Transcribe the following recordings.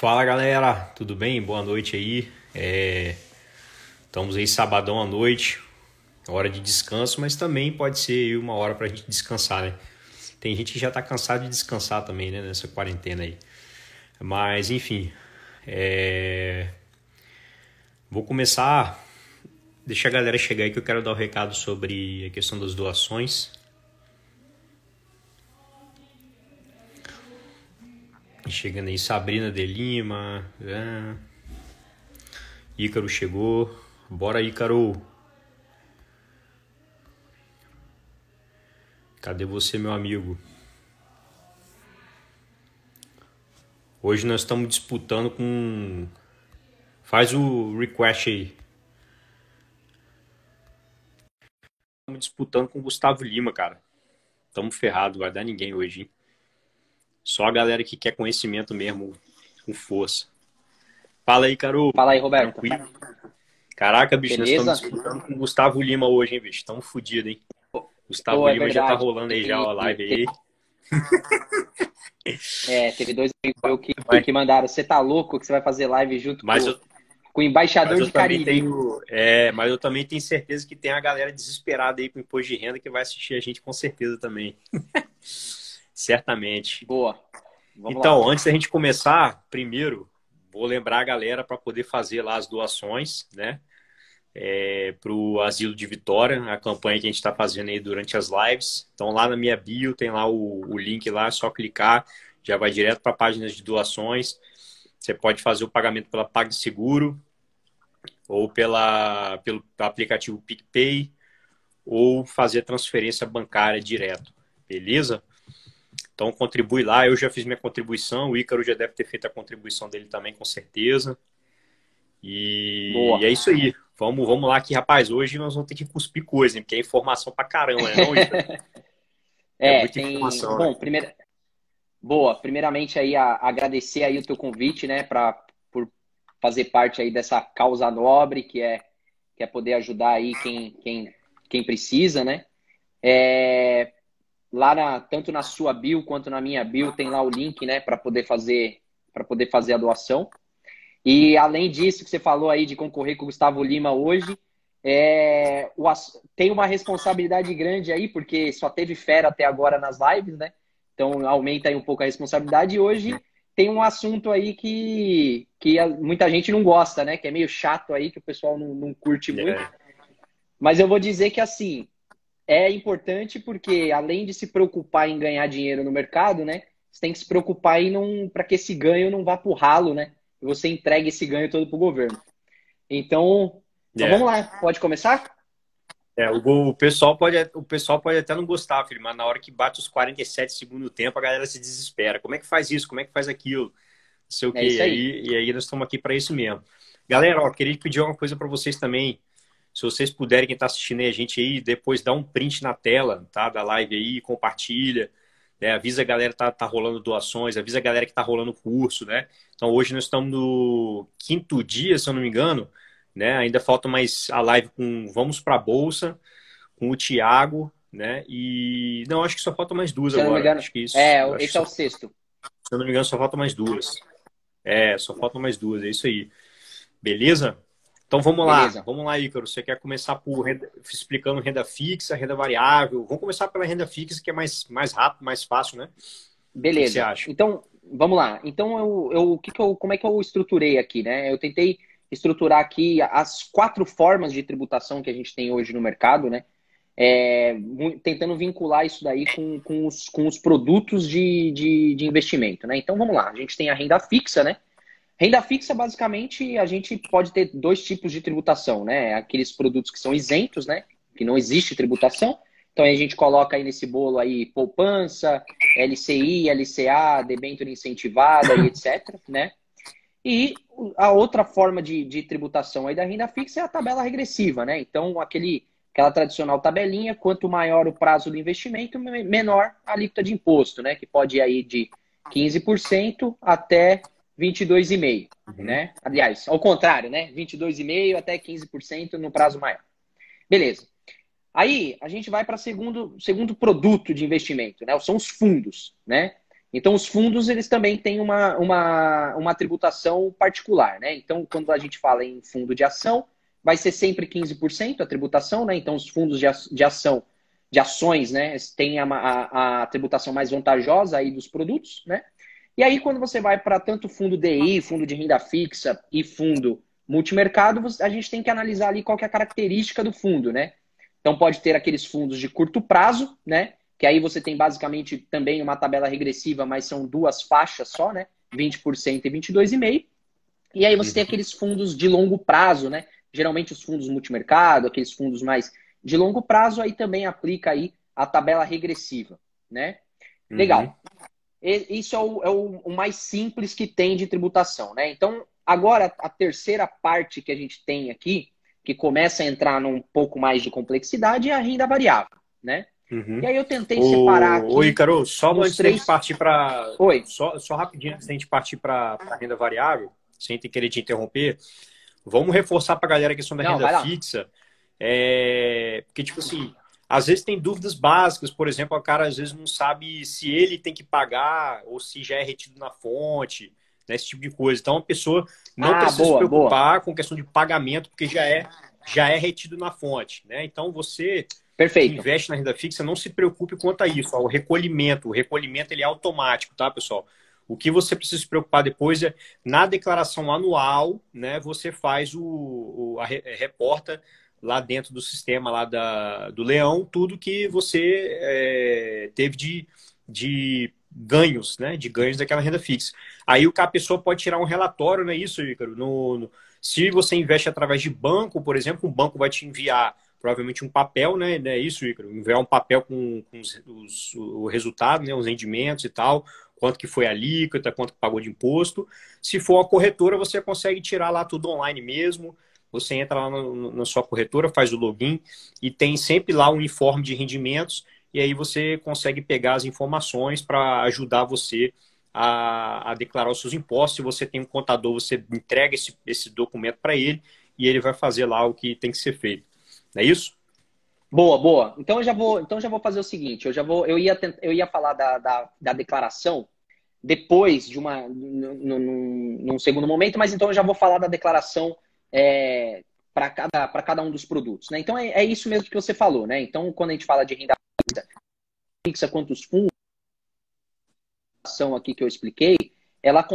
Fala galera, tudo bem? Boa noite aí. É... Estamos aí sabadão à noite, hora de descanso, mas também pode ser uma hora para a gente descansar, né? Tem gente que já está cansado de descansar também, né? Nessa quarentena aí. Mas enfim, é... vou começar. Deixa a galera chegar aí que eu quero dar o um recado sobre a questão das doações. Chegando aí Sabrina de Lima. É. Ícaro chegou. Bora, Ícaro. Cadê você, meu amigo? Hoje nós estamos disputando com. Faz o request aí. Estamos disputando com o Gustavo Lima, cara. Estamos ferrados, vai dar ninguém hoje, hein? Só a galera que quer conhecimento mesmo, com força. Fala aí, Caro. Fala aí, Roberto. Tranquilo? Caraca, bicho, Beleza? nós estamos disputando com o Gustavo Lima hoje, hein, bicho? Estamos fodidos, hein? Gustavo Pô, é Lima é já tá rolando aí já a live aí. É, teve dois amigos que, que mandaram. Você tá louco que você vai fazer live junto mas com, eu, com o embaixador de Caribe? Tenho, é, mas eu também tenho certeza que tem a galera desesperada aí com imposto de renda que vai assistir a gente com certeza também. Certamente. Boa. Vamos então, lá. antes da gente começar, primeiro, vou lembrar a galera para poder fazer lá as doações, né? É, para o Asilo de Vitória, a campanha que a gente está fazendo aí durante as lives. Então, lá na minha bio tem lá o, o link lá, é só clicar, já vai direto para a página de doações. Você pode fazer o pagamento pela PagSeguro ou pela, pelo aplicativo PicPay ou fazer transferência bancária direto, beleza? Então contribui lá, eu já fiz minha contribuição, o Ícaro já deve ter feito a contribuição dele também, com certeza. E, e é isso aí. Vamos, vamos lá que, rapaz, hoje nós vamos ter que cuspir coisa, hein? porque é informação pra caramba, né? Não, é, é muita tem... informação. Bom, né? primeira... Boa, primeiramente aí a, agradecer aí o teu convite, né, para por fazer parte aí dessa causa nobre que é que é poder ajudar aí quem quem, quem precisa, né? É, lá na, tanto na sua bio quanto na minha bio tem lá o link, né, para poder fazer para poder fazer a doação. E além disso que você falou aí de concorrer com o Gustavo Lima hoje, é, o, tem uma responsabilidade grande aí, porque só teve fera até agora nas lives, né? Então aumenta aí um pouco a responsabilidade. E hoje tem um assunto aí que, que muita gente não gosta, né? Que é meio chato aí, que o pessoal não, não curte muito. É. Mas eu vou dizer que assim, é importante porque, além de se preocupar em ganhar dinheiro no mercado, né? Você tem que se preocupar em para que esse ganho não vá para o ralo, né? E você entregue esse ganho todo para o governo. Então, então é. vamos lá, pode começar? É, o, pessoal pode, o pessoal pode até não gostar, filho, mas na hora que bate os 47 segundo tempo, a galera se desespera. Como é que faz isso? Como é que faz aquilo? Não sei o é quê. É aí. E aí nós estamos aqui para isso mesmo. Galera, ó, queria pedir uma coisa para vocês também. Se vocês puderem, quem está assistindo aí, a gente aí, depois dá um print na tela, tá? Da live aí, compartilha. Né? Avisa a galera que tá, tá rolando doações, avisa a galera que tá rolando curso, né? Então hoje nós estamos no quinto dia, se eu não me engano, né? Ainda falta mais a live com Vamos para a Bolsa, com o Thiago, né? E não, acho que só falta mais duas se agora. Engano, acho que isso. É, esse é o sexto. Se eu não me engano, só falta mais duas. É, só faltam mais duas, é isso aí. Beleza? Então vamos Beleza. lá, vamos lá, Ícaro. Você quer começar por renda, explicando renda fixa, renda variável? Vamos começar pela renda fixa, que é mais, mais rápido, mais fácil, né? Beleza. O que você acha? Então, vamos lá. Então, eu, eu, que que eu, como é que eu estruturei aqui, né? Eu tentei estruturar aqui as quatro formas de tributação que a gente tem hoje no mercado, né? É, tentando vincular isso daí com, com, os, com os produtos de, de, de investimento, né? Então, vamos lá. A gente tem a renda fixa, né? Renda fixa, basicamente, a gente pode ter dois tipos de tributação, né? Aqueles produtos que são isentos, né? Que não existe tributação. Então a gente coloca aí nesse bolo aí poupança, LCI, LCA, debênture incentivada e etc, né? E a outra forma de, de tributação aí da renda fixa é a tabela regressiva, né? Então aquele aquela tradicional tabelinha, quanto maior o prazo do investimento, menor a alíquota de imposto, né? Que pode ir aí de 15% até 22,5%, uhum. né? Aliás, ao contrário, né? 22,5% até 15% no prazo maior. Beleza. Aí a gente vai para segundo segundo produto de investimento, né? São os fundos, né? Então, os fundos, eles também têm uma, uma, uma tributação particular, né? Então, quando a gente fala em fundo de ação, vai ser sempre 15% a tributação, né? Então, os fundos de, de ação, de ações, né, têm a, a, a, tributação mais vantajosa aí dos produtos, né? E aí, quando você vai para tanto fundo DI, fundo de renda fixa e fundo multimercado, a gente tem que analisar ali qual é a característica do fundo, né? Então, pode ter aqueles fundos de curto prazo, né? que aí você tem basicamente também uma tabela regressiva, mas são duas faixas só, né? 20% e 22,5%. E aí você tem uhum. aqueles fundos de longo prazo, né? Geralmente os fundos multimercado, aqueles fundos mais de longo prazo, aí também aplica aí a tabela regressiva, né? Uhum. Isso é, o, é o, o, mais simples que tem de tributação, né? Então, agora a terceira parte que a gente tem aqui, que começa a entrar num pouco mais de complexidade, é a renda variável, né? Uhum. E aí eu tentei separar aqui. Oi, Carol, só antes três... gente partir para. Oi. Só, só rapidinho antes da gente partir para a renda variável, sem ter querer te interromper, vamos reforçar para a galera a questão da Não, renda fixa. É... Porque, tipo assim, às vezes tem dúvidas básicas, por exemplo, o cara às vezes não sabe se ele tem que pagar ou se já é retido na fonte, né, esse tipo de coisa. Então a pessoa não ah, precisa boa, se preocupar boa. com questão de pagamento, porque já é, já é retido na fonte. Né? Então você Perfeito. investe na renda fixa, não se preocupe quanto a isso. O recolhimento, o recolhimento ele é automático, tá, pessoal? O que você precisa se preocupar depois é na declaração anual, né? Você faz o, o a, reporta lá dentro do sistema lá da, do Leão tudo que você é, teve de, de ganhos, né? De ganhos daquela renda fixa. Aí o a pessoa pode tirar um relatório, não é isso, Ícaro? No, no, se você investe através de banco, por exemplo, um banco vai te enviar provavelmente um papel, né? É isso, Ícaro? Enviar um papel com, com os, os, o resultado, né? Os rendimentos e tal, quanto que foi a alíquota, quanto que pagou de imposto. Se for a corretora, você consegue tirar lá tudo online mesmo. Você entra lá no, na sua corretora, faz o login e tem sempre lá um informe de rendimentos e aí você consegue pegar as informações para ajudar você a, a, declarar os seus impostos. Se você tem um contador, você entrega esse, esse documento para ele e ele vai fazer lá o que tem que ser feito. Não é isso? Boa, boa. Então eu já vou, então já vou fazer o seguinte, eu já vou, eu ia, eu ia falar da, da, da declaração depois de uma, num, num, segundo momento, mas então eu já vou falar da declaração é, para cada, cada um dos produtos, né? Então é, é, isso mesmo que você falou, né? Então quando a gente fala de renda fixa, quantos fundos, aqui que eu expliquei, ela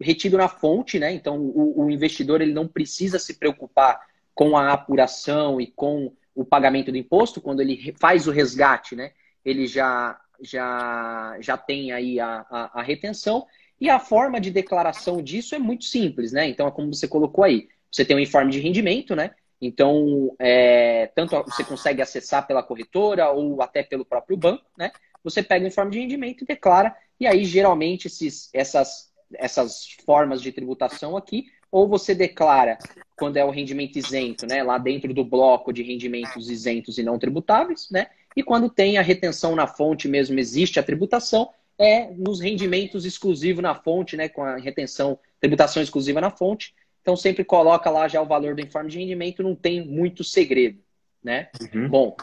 retido na fonte, né? Então o, o investidor ele não precisa se preocupar com a apuração e com o pagamento do imposto, quando ele faz o resgate, né, ele já, já, já tem aí a, a, a retenção. E a forma de declaração disso é muito simples, né? Então, é como você colocou aí. Você tem um informe de rendimento, né? Então, é, tanto você consegue acessar pela corretora ou até pelo próprio banco, né? Você pega o informe de rendimento e declara. E aí, geralmente, esses, essas, essas formas de tributação aqui ou você declara quando é o rendimento isento, né, lá dentro do bloco de rendimentos isentos e não tributáveis, né? E quando tem a retenção na fonte mesmo existe a tributação, é nos rendimentos exclusivos na fonte, né, com a retenção, tributação exclusiva na fonte. Então sempre coloca lá já o valor do informe de rendimento, não tem muito segredo, né? Uhum. Bom,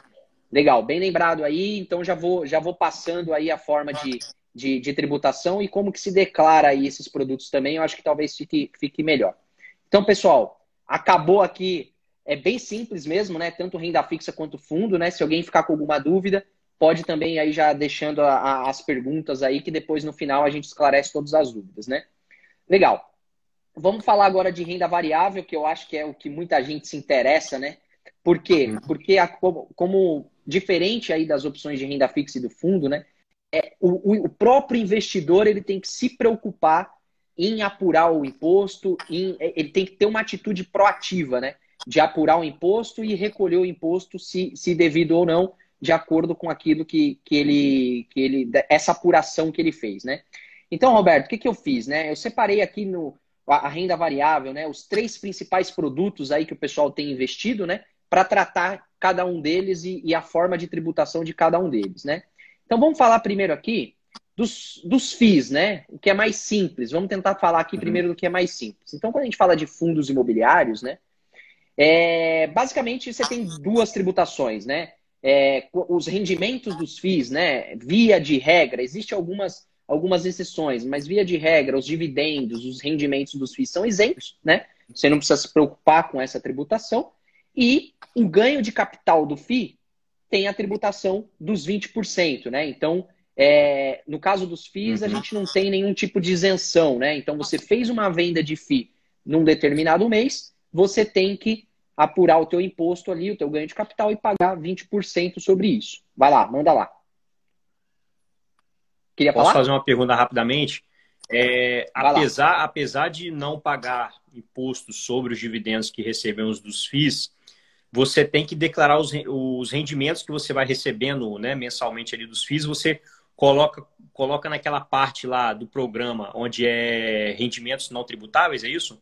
legal, bem lembrado aí. Então já vou já vou passando aí a forma de de, de, tributação e como que se declara aí esses produtos também, eu acho que talvez fique, fique melhor. Então, pessoal, acabou aqui, é bem simples mesmo, né? Tanto renda fixa quanto fundo, né? Se alguém ficar com alguma dúvida, pode também aí já deixando a, a, as perguntas aí, que depois no final a gente esclarece todas as dúvidas, né? Legal. Vamos falar agora de renda variável, que eu acho que é o que muita gente se interessa, né? Por quê? Porque a, como, como diferente aí das opções de renda fixa e do fundo, né? é, o, o, próprio investidor ele tem que se preocupar em apurar o imposto, em, é, ele tem que ter uma atitude proativa, né? De apurar o imposto e recolher o imposto, se, se devido ou não, de acordo com aquilo que, que, ele, que ele. essa apuração que ele fez, né? Então, Roberto, o que, que eu fiz, né? Eu separei aqui no a, a renda variável, né? Os três principais produtos aí que o pessoal tem investido, né? Para tratar cada um deles e, e a forma de tributação de cada um deles, né? Então vamos falar primeiro aqui dos, dos FIIs, né? O que é mais simples. Vamos tentar falar aqui uhum. primeiro do que é mais simples. Então, quando a gente fala de fundos imobiliários, né? É, basicamente, você tem duas tributações, né? É, os rendimentos dos FIIs, né? Via de regra, existem algumas, algumas exceções, mas via de regra, os dividendos, os rendimentos dos FIIs são isentos, né? Você não precisa se preocupar com essa tributação. E o ganho de capital do FII tem a tributação dos 20%, né? Então, é, no caso dos FIIs, uhum. a gente não tem nenhum tipo de isenção, né? Então, você fez uma venda de FII num determinado mês, você tem que apurar o teu imposto ali, o teu ganho de capital e pagar 20% sobre isso. Vai lá, manda lá. Queria Posso falar? fazer uma pergunta rapidamente? É, apesar, apesar de não pagar imposto sobre os dividendos que recebemos dos FIIs, você tem que declarar os, os rendimentos que você vai recebendo né, mensalmente ali dos FIIs, você coloca, coloca naquela parte lá do programa onde é rendimentos não tributáveis, é isso?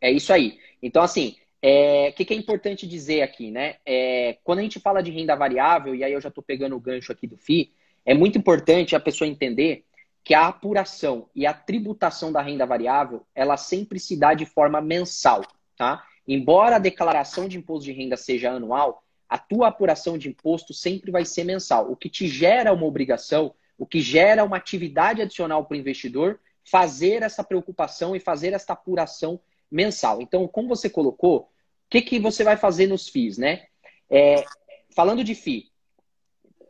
É isso aí. Então, assim, o é, que, que, é importante dizer aqui, né? É, quando a gente fala de renda variável, e aí eu já estou pegando o gancho aqui do FII, é muito importante a pessoa entender que a apuração e a tributação da renda variável, ela sempre se dá de forma mensal, tá? Embora a declaração de imposto de renda seja anual, a tua apuração de imposto sempre vai ser mensal, o que te gera uma obrigação, o que gera uma atividade adicional para o investidor fazer essa preocupação e fazer essa apuração mensal. Então, como você colocou, o que, que você vai fazer nos FIIs, né? É, falando de FII,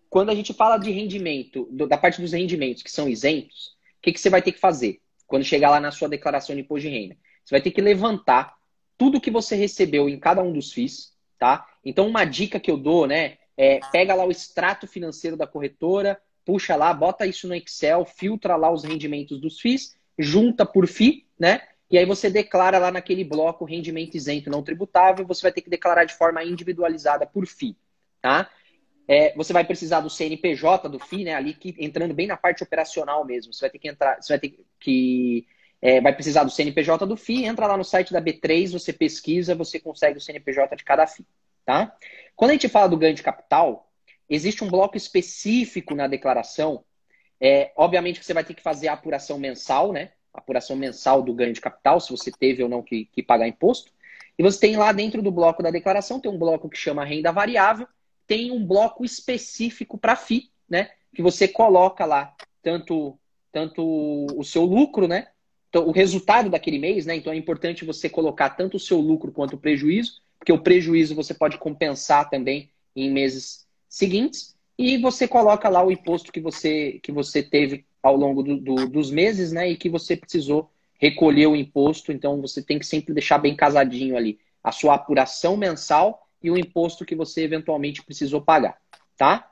quando a gente fala de rendimento, da parte dos rendimentos que são isentos, o que, que você vai ter que fazer quando chegar lá na sua declaração de imposto de renda? Você vai ter que levantar tudo que você recebeu em cada um dos FIIs, tá? Então, uma dica que eu dou, né, é pega lá o extrato financeiro da corretora, puxa lá, bota isso no Excel, filtra lá os rendimentos dos FIIs, junta por FII, né? E aí você declara lá naquele bloco rendimento isento não tributável, você vai ter que declarar de forma individualizada por FII, tá? É, você vai precisar do CNPJ do FII, né? Ali que, entrando bem na parte operacional mesmo. Você vai ter que entrar, você vai ter que. É, vai precisar do CNPJ do FII, entra lá no site da B3, você pesquisa, você consegue o CNPJ de cada FII. Tá? Quando a gente fala do ganho de capital, existe um bloco específico na declaração. É, obviamente que você vai ter que fazer a apuração mensal, né? Apuração mensal do ganho de capital, se você teve ou não que, que pagar imposto. E você tem lá dentro do bloco da declaração, tem um bloco que chama renda variável, tem um bloco específico para FI, né? Que você coloca lá tanto, tanto o seu lucro, né? Então, o resultado daquele mês, né? Então é importante você colocar tanto o seu lucro quanto o prejuízo, porque o prejuízo você pode compensar também em meses seguintes. E você coloca lá o imposto que você, que você teve ao longo do, do, dos meses, né? E que você precisou recolher o imposto. Então você tem que sempre deixar bem casadinho ali a sua apuração mensal e o imposto que você eventualmente precisou pagar, tá?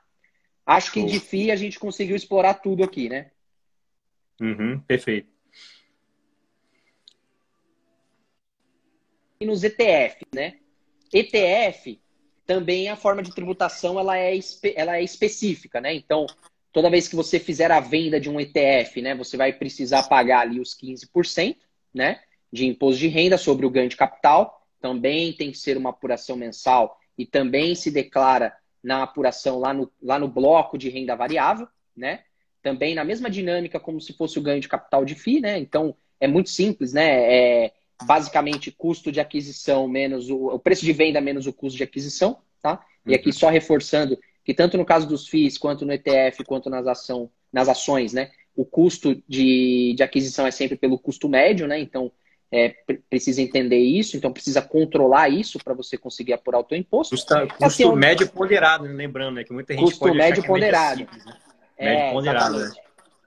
Acho que de FII a gente conseguiu explorar tudo aqui, né? Uhum, perfeito. E nos ETF, né? ETF também a forma de tributação ela é, ela é específica, né? Então, toda vez que você fizer a venda de um ETF, né, você vai precisar pagar ali os 15%, né, de imposto de renda sobre o ganho de capital também tem que ser uma apuração mensal e também se declara na apuração lá no, lá no bloco de renda variável, né? Também na mesma dinâmica como se fosse o ganho de capital de FII, né? Então é muito simples, né? É basicamente custo de aquisição menos o, o preço de venda menos o custo de aquisição, tá? E aqui uhum. só reforçando que tanto no caso dos FIIs, quanto no ETF, quanto nas, ação, nas ações, né? O custo de, de aquisição é sempre pelo custo médio, né? Então, é, precisa entender isso, então precisa controlar isso para você conseguir apurar o teu imposto. Custa, custo assim, médio ponderado, né? lembrando, né? Que muita gente custo pode médio é ponderado. Simples, né? Médio é, ponderado. Né?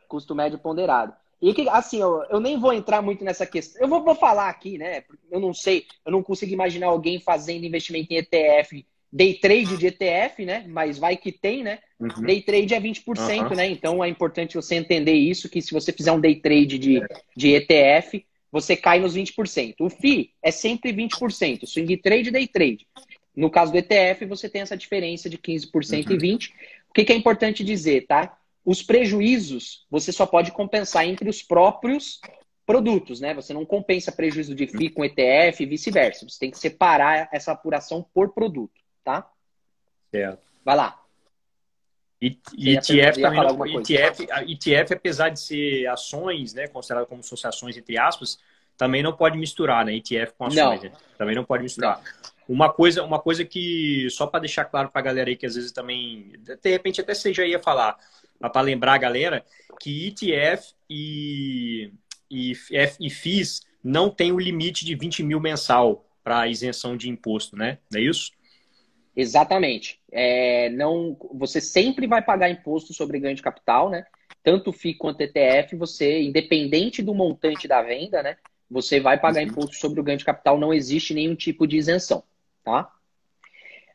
Custo médio ponderado. E que, assim, eu, eu nem vou entrar muito nessa questão. Eu vou, vou falar aqui, né? Eu não sei, eu não consigo imaginar alguém fazendo investimento em ETF, day trade de ETF, né? Mas vai que tem, né? Uhum. Day trade é 20%, uhum. né? Então é importante você entender isso, que se você fizer um day trade de, de ETF, você cai nos 20%. O FI é sempre 20%, swing trade e day trade. No caso do ETF, você tem essa diferença de 15% uhum. e 20%. O que, que é importante dizer, tá? Os prejuízos você só pode compensar entre os próprios produtos, né? Você não compensa prejuízo de FI com ETF e vice-versa. Você tem que separar essa apuração por produto, tá? Certo. Vai lá. E, ETF também, ETF, ETF, apesar de ser ações, né, considerado como associações entre aspas, também não pode misturar, né, ETF com ações, né? também não pode misturar. Não. Uma coisa, uma coisa que, só para deixar claro para a galera aí, que às vezes também, de repente até você já ia falar, para lembrar a galera, que ETF e, e, e FIIs não tem o limite de 20 mil mensal para isenção de imposto, né? Não é isso? Exatamente. É, não, você sempre vai pagar imposto sobre ganho de capital, né? Tanto FII quanto ETF, você, independente do montante da venda, né? Você vai pagar uhum. imposto sobre o ganho de capital, não existe nenhum tipo de isenção, tá?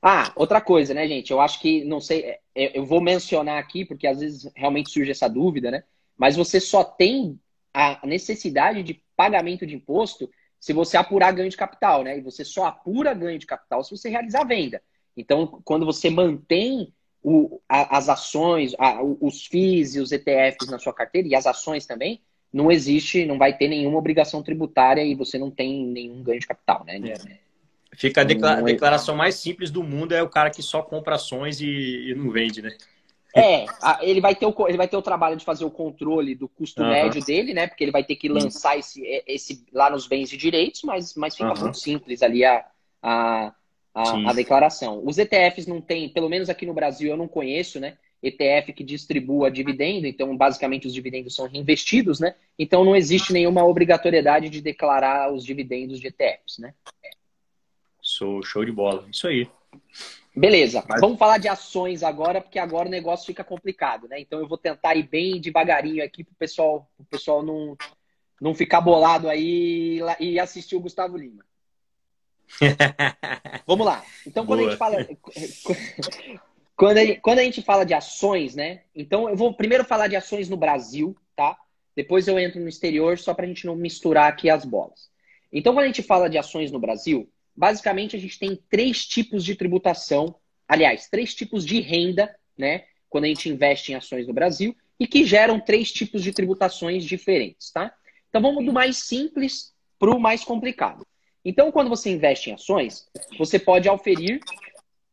Ah, outra coisa, né, gente? Eu acho que, não sei, é, é, eu vou mencionar aqui, porque às vezes realmente surge essa dúvida, né? Mas você só tem a necessidade de pagamento de imposto se você apurar ganho de capital, né? E você só apura ganho de capital se você realizar a venda. Então, quando você mantém o, a, as ações, a, os FIIs e os ETFs na sua carteira, e as ações também, não existe, não vai ter nenhuma obrigação tributária e você não tem nenhum ganho de capital, né? É. Fica a declara declaração mais simples do mundo é o cara que só compra ações e, e não vende, né? É, ele vai, ter o, ele vai ter o trabalho de fazer o controle do custo uhum. médio dele, né? Porque ele vai ter que lançar esse, esse lá nos bens e direitos, mas, mas fica uhum. muito simples ali a, a, a, a, declaração. Os ETFs não tem, pelo menos aqui no Brasil eu não conheço, né? ETF que distribua dividendo, então basicamente os dividendos são reinvestidos, né? Então não existe nenhuma obrigatoriedade de declarar os dividendos de ETFs, né? Sou show de bola, isso aí. Beleza, Mas... vamos falar de ações agora, porque agora o negócio fica complicado, né? Então eu vou tentar ir bem devagarinho aqui para o pessoal, o pessoal não, não ficar bolado aí e assistir o Gustavo Lima. Vamos lá. Então, quando Boa. a gente fala. Quando a, gente, quando a gente fala de ações, né? Então, eu vou primeiro falar de ações no Brasil, tá? Depois eu entro no exterior, só para a gente não misturar aqui as bolas. Então, quando a gente fala de ações no Brasil, basicamente a gente tem três tipos de tributação, aliás, três tipos de renda, né? Quando a gente investe em ações no Brasil, e que geram três tipos de tributações diferentes, tá? Então, vamos do mais simples para o mais complicado. Então, quando você investe em ações, você pode auferir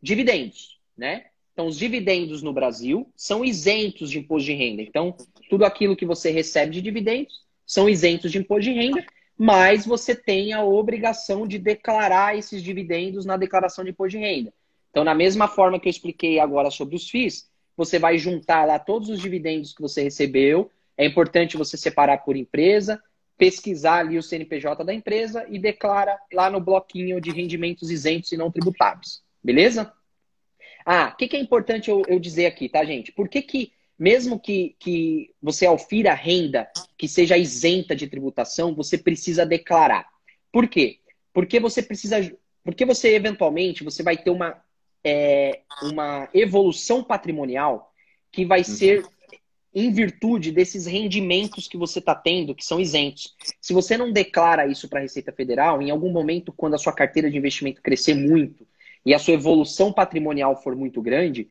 dividendos, né? Então, os dividendos no Brasil são isentos de imposto de renda. Então, tudo aquilo que você recebe de dividendos são isentos de imposto de renda, mas você tem a obrigação de declarar esses dividendos na declaração de imposto de renda. Então, na mesma forma que eu expliquei agora sobre os FIIs, você vai juntar lá todos os dividendos que você recebeu. É importante você separar por empresa, pesquisar ali o CNPJ da empresa e declara lá no bloquinho de rendimentos isentos e não tributáveis. Beleza? Ah, o que, que, é importante eu, eu, dizer aqui, tá, gente? Por que, que mesmo que, que você alfira renda que seja isenta de tributação, você precisa declarar? Por quê? Porque você precisa. Porque você, eventualmente, você vai ter uma, é, uma evolução patrimonial que vai uhum. ser em virtude desses rendimentos que você está tendo, que são isentos. Se você não declara isso para a Receita Federal, em algum momento, quando a sua carteira de investimento crescer muito e a sua evolução patrimonial for muito grande,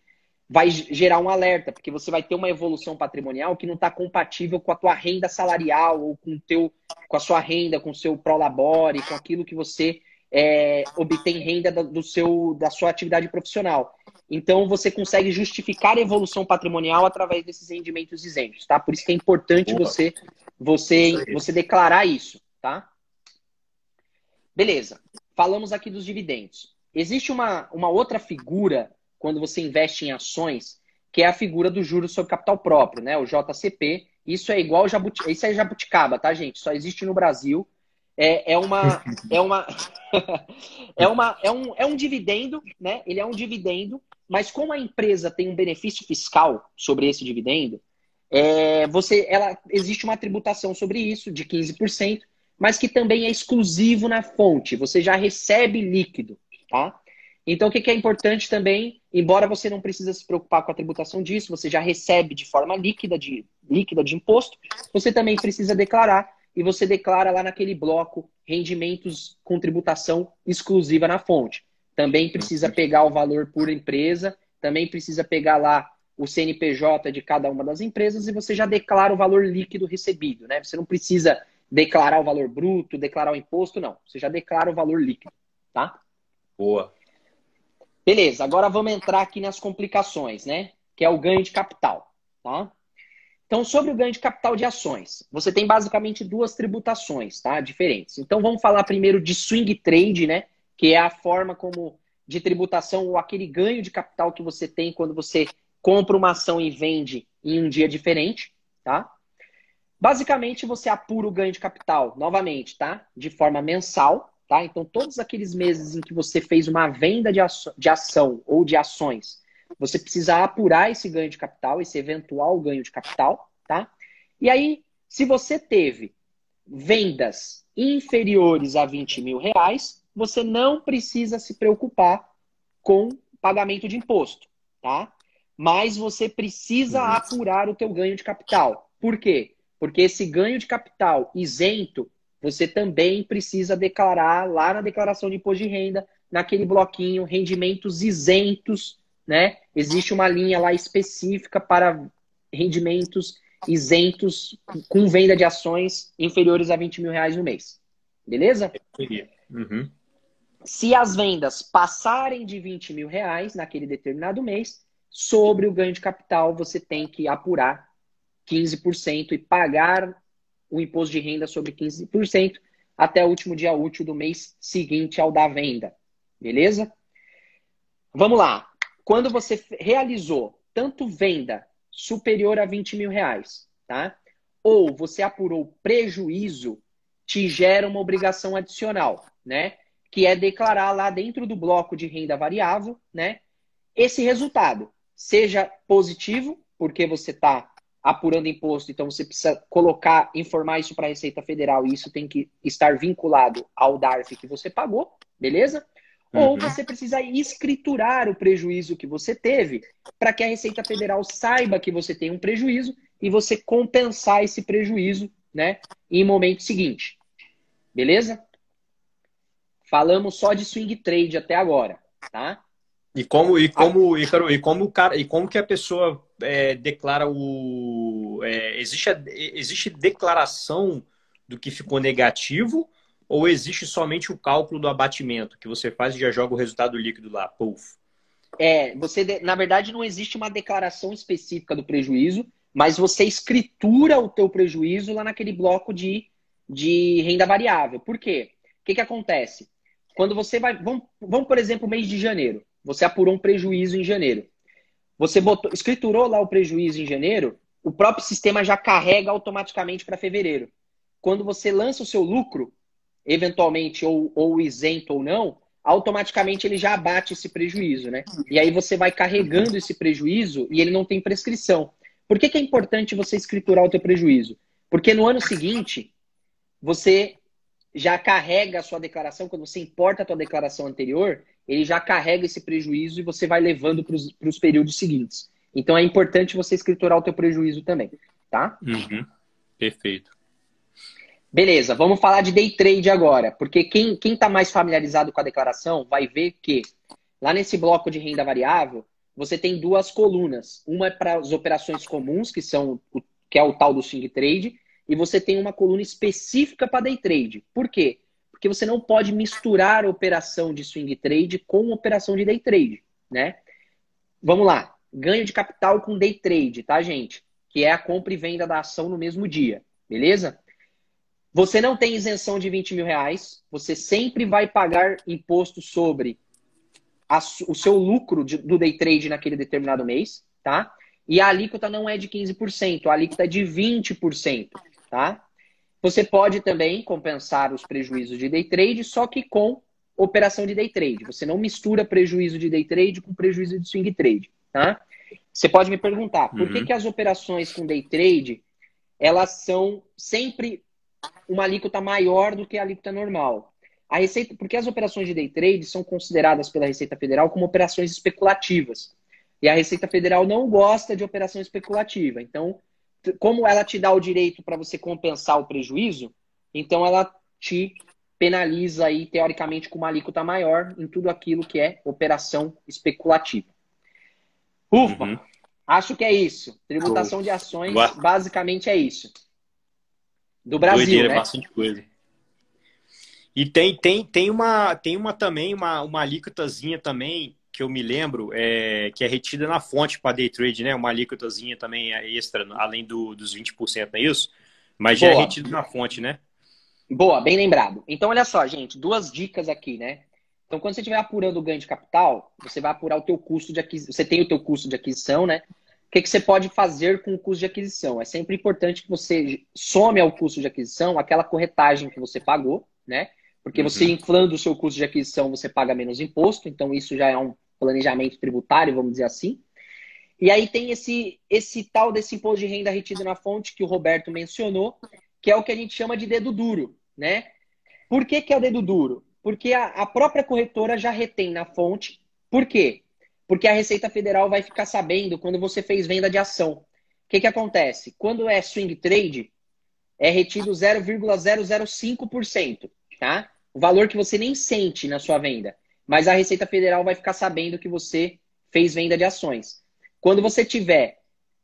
vai gerar um alerta, porque você vai ter uma evolução patrimonial que não está compatível com a tua renda salarial ou com, teu, com a sua renda, com o seu prolabore, com aquilo que você é, obtém renda do seu, da sua atividade profissional. Então, você consegue justificar a evolução patrimonial através desses rendimentos isentos, tá? Por isso que é importante você, você, você declarar isso, tá? Beleza. Falamos aqui dos dividendos. Existe uma, uma outra figura quando você investe em ações, que é a figura do juros sobre capital próprio, né? O JCP. Isso é igual jabuti... isso é jabuticaba, tá, gente? Só existe no Brasil. É, é uma é uma é uma é um, é um dividendo, né? Ele é um dividendo mas como a empresa tem um benefício fiscal sobre esse dividendo, é, você, ela, existe uma tributação sobre isso de 15%, mas que também é exclusivo na fonte. Você já recebe líquido, tá? Então, o que é importante também, embora você não precise se preocupar com a tributação disso, você já recebe de forma líquida de, líquida de imposto, você também precisa declarar, e você declara lá naquele bloco rendimentos com tributação exclusiva na fonte. Também precisa pegar o valor por empresa, também precisa pegar lá o CNPJ de cada uma das empresas e você já declara o valor líquido recebido, né? Você não precisa declarar o valor bruto, declarar o imposto, não. Você já declara o valor líquido, tá? Boa. Beleza, agora vamos entrar aqui nas complicações, né? Que é o ganho de capital, tá? Então, sobre o ganho de capital de ações, você tem basicamente duas tributações, tá? Diferentes. Então, vamos falar primeiro de swing trade, né? que é a forma como de tributação ou aquele ganho de capital que você tem quando você compra uma ação e vende em um dia diferente, tá? Basicamente, você apura o ganho de capital, novamente, tá? De forma mensal, tá? Então, todos aqueles meses em que você fez uma venda de, de ação ou de ações, você precisa apurar esse ganho de capital, esse eventual ganho de capital, tá? E aí, se você teve vendas inferiores a 20 mil reais, você não precisa se preocupar com pagamento de imposto, tá? Mas você precisa uhum. apurar o teu ganho de capital. Por quê? Porque esse ganho de capital isento, você também precisa declarar lá na declaração de imposto de renda, naquele bloquinho, rendimentos isentos, né? Existe uma linha lá específica para rendimentos isentos com venda de ações inferiores a 20 mil reais no mês. Beleza? Uhum. Se as vendas passarem de 20 mil reais naquele determinado mês, sobre o ganho de capital você tem que apurar 15% e pagar o imposto de renda sobre 15% até o último dia útil do mês seguinte ao da venda. Beleza? Vamos lá. Quando você realizou tanto venda superior a 20 mil reais, tá? Ou você apurou prejuízo, te gera uma obrigação adicional, né? Que é declarar lá dentro do bloco de renda variável, né? Esse resultado, seja positivo, porque você está apurando imposto, então você precisa colocar, informar isso para a Receita Federal e isso tem que estar vinculado ao DARF que você pagou, beleza? Uhum. Ou você precisa escriturar o prejuízo que você teve para que a Receita Federal saiba que você tem um prejuízo e você compensar esse prejuízo, né, em momento seguinte. Beleza? Falamos só de swing trade até agora, tá? E como e como Ícaro, e como cara e como que a pessoa é, declara o é, existe existe declaração do que ficou negativo ou existe somente o cálculo do abatimento que você faz e já joga o resultado líquido lá, puff? É, você na verdade não existe uma declaração específica do prejuízo, mas você escritura o teu prejuízo lá naquele bloco de, de renda variável. Por quê? O que, que acontece? Quando você vai. Vamos, vamos, por exemplo, mês de janeiro. Você apurou um prejuízo em janeiro. Você botou, escriturou lá o prejuízo em janeiro, o próprio sistema já carrega automaticamente para fevereiro. Quando você lança o seu lucro, eventualmente ou, ou isento ou não, automaticamente ele já abate esse prejuízo, né? E aí você vai carregando esse prejuízo e ele não tem prescrição. Por que, que é importante você escriturar o teu prejuízo? Porque no ano seguinte, você já carrega a sua declaração, quando você importa a tua declaração anterior, ele já carrega esse prejuízo e você vai levando para os períodos seguintes. Então é importante você escriturar o teu prejuízo também, tá? Uhum. Perfeito. Beleza, vamos falar de day trade agora, porque quem está mais familiarizado com a declaração vai ver que lá nesse bloco de renda variável, você tem duas colunas. Uma é para as operações comuns, que são o, que é o tal do swing trade, e você tem uma coluna específica para day trade. Por quê? Porque você não pode misturar operação de swing trade com operação de day trade, né? Vamos lá. Ganho de capital com day trade, tá, gente? Que é a compra e venda da ação no mesmo dia, beleza? Você não tem isenção de 20 mil reais, você sempre vai pagar imposto sobre a, o seu lucro de, do day trade naquele determinado mês, tá? E a alíquota não é de 15%, a alíquota é de 20%, tá? Você pode também compensar os prejuízos de day trade, só que com operação de day trade. Você não mistura prejuízo de day trade com prejuízo de swing trade, tá? Você pode me perguntar, por uhum. que, que as operações com day trade elas são sempre uma alíquota maior do que a alíquota normal. A receita, porque as operações de day trade são consideradas pela Receita Federal como operações especulativas. E a Receita Federal não gosta de operação especulativa. Então, como ela te dá o direito para você compensar o prejuízo, então ela te penaliza aí, teoricamente, com uma alíquota maior em tudo aquilo que é operação especulativa. Ufa! Uhum. Acho que é isso. Tributação de ações, basicamente é isso. Do Brasil, Doideira, né? bastante coisa. E tem, tem, tem, uma, tem uma também, uma, uma alíquotazinha também, que eu me lembro, é, que é retida na fonte para day trade, né? Uma alíquotazinha também extra, além do, dos 20%, não é isso? Mas já é retido na fonte, né? Boa, bem lembrado. Então, olha só, gente, duas dicas aqui, né? Então, quando você estiver apurando o ganho de capital, você vai apurar o teu custo de aquisição. Você tem o teu custo de aquisição, né? O que, que você pode fazer com o custo de aquisição? É sempre importante que você some ao custo de aquisição aquela corretagem que você pagou, né? Porque uhum. você inflando o seu custo de aquisição, você paga menos imposto. Então, isso já é um planejamento tributário, vamos dizer assim. E aí tem esse, esse tal desse imposto de renda retido na fonte que o Roberto mencionou, que é o que a gente chama de dedo duro, né? Por que, que é o dedo duro? Porque a, a própria corretora já retém na fonte. Por quê? Porque a Receita Federal vai ficar sabendo quando você fez venda de ação. O que, que acontece? Quando é swing trade, é retido 0,005%, tá? O valor que você nem sente na sua venda. Mas a Receita Federal vai ficar sabendo que você fez venda de ações. Quando você tiver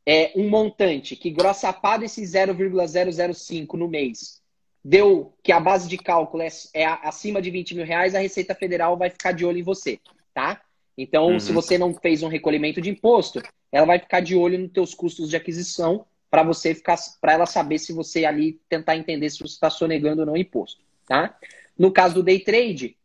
é, um montante que grossapado esse 0,005 no mês, deu que a base de cálculo é, é, acima de 20 mil reais, a Receita Federal vai ficar de olho em você, tá? Então, uhum. se você não fez um recolhimento de imposto, ela vai ficar de olho nos teus custos de aquisição para você ficar, para ela saber se você ali tentar entender se você está sonegando ou não imposto, tá? No caso do day trade,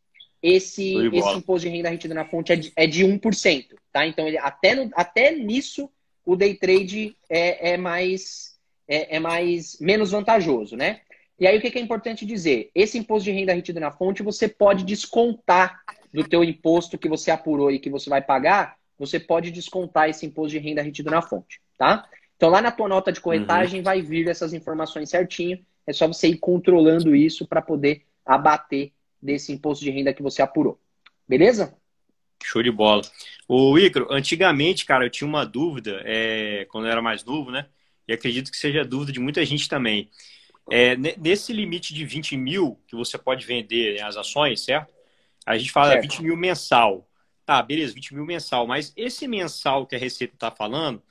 esse, esse imposto de renda retido na fonte é de, é de 1%, tá? Então, ele, até, no, até nisso, o day trade é, é mais é, é, mais menos vantajoso, né? E aí o que é importante dizer? Esse imposto de renda retido na fonte você pode descontar do teu imposto que você apurou e que você vai pagar, você pode descontar esse imposto de renda retido na fonte, tá? Então lá na tua nota de corretagem uhum. vai vir essas informações certinho. É só você ir controlando isso para poder abater desse imposto de renda que você apurou. Beleza? Show de bola. O Icaro, antigamente, cara, eu tinha uma dúvida, é, quando eu era mais novo, né? E acredito que seja dúvida de muita gente também. É, nesse limite de 20 mil que você pode vender né, as ações, certo? A gente fala certo. 20 mil mensal. Tá, beleza, 20 mil mensal. Mas esse mensal que a Receita está falando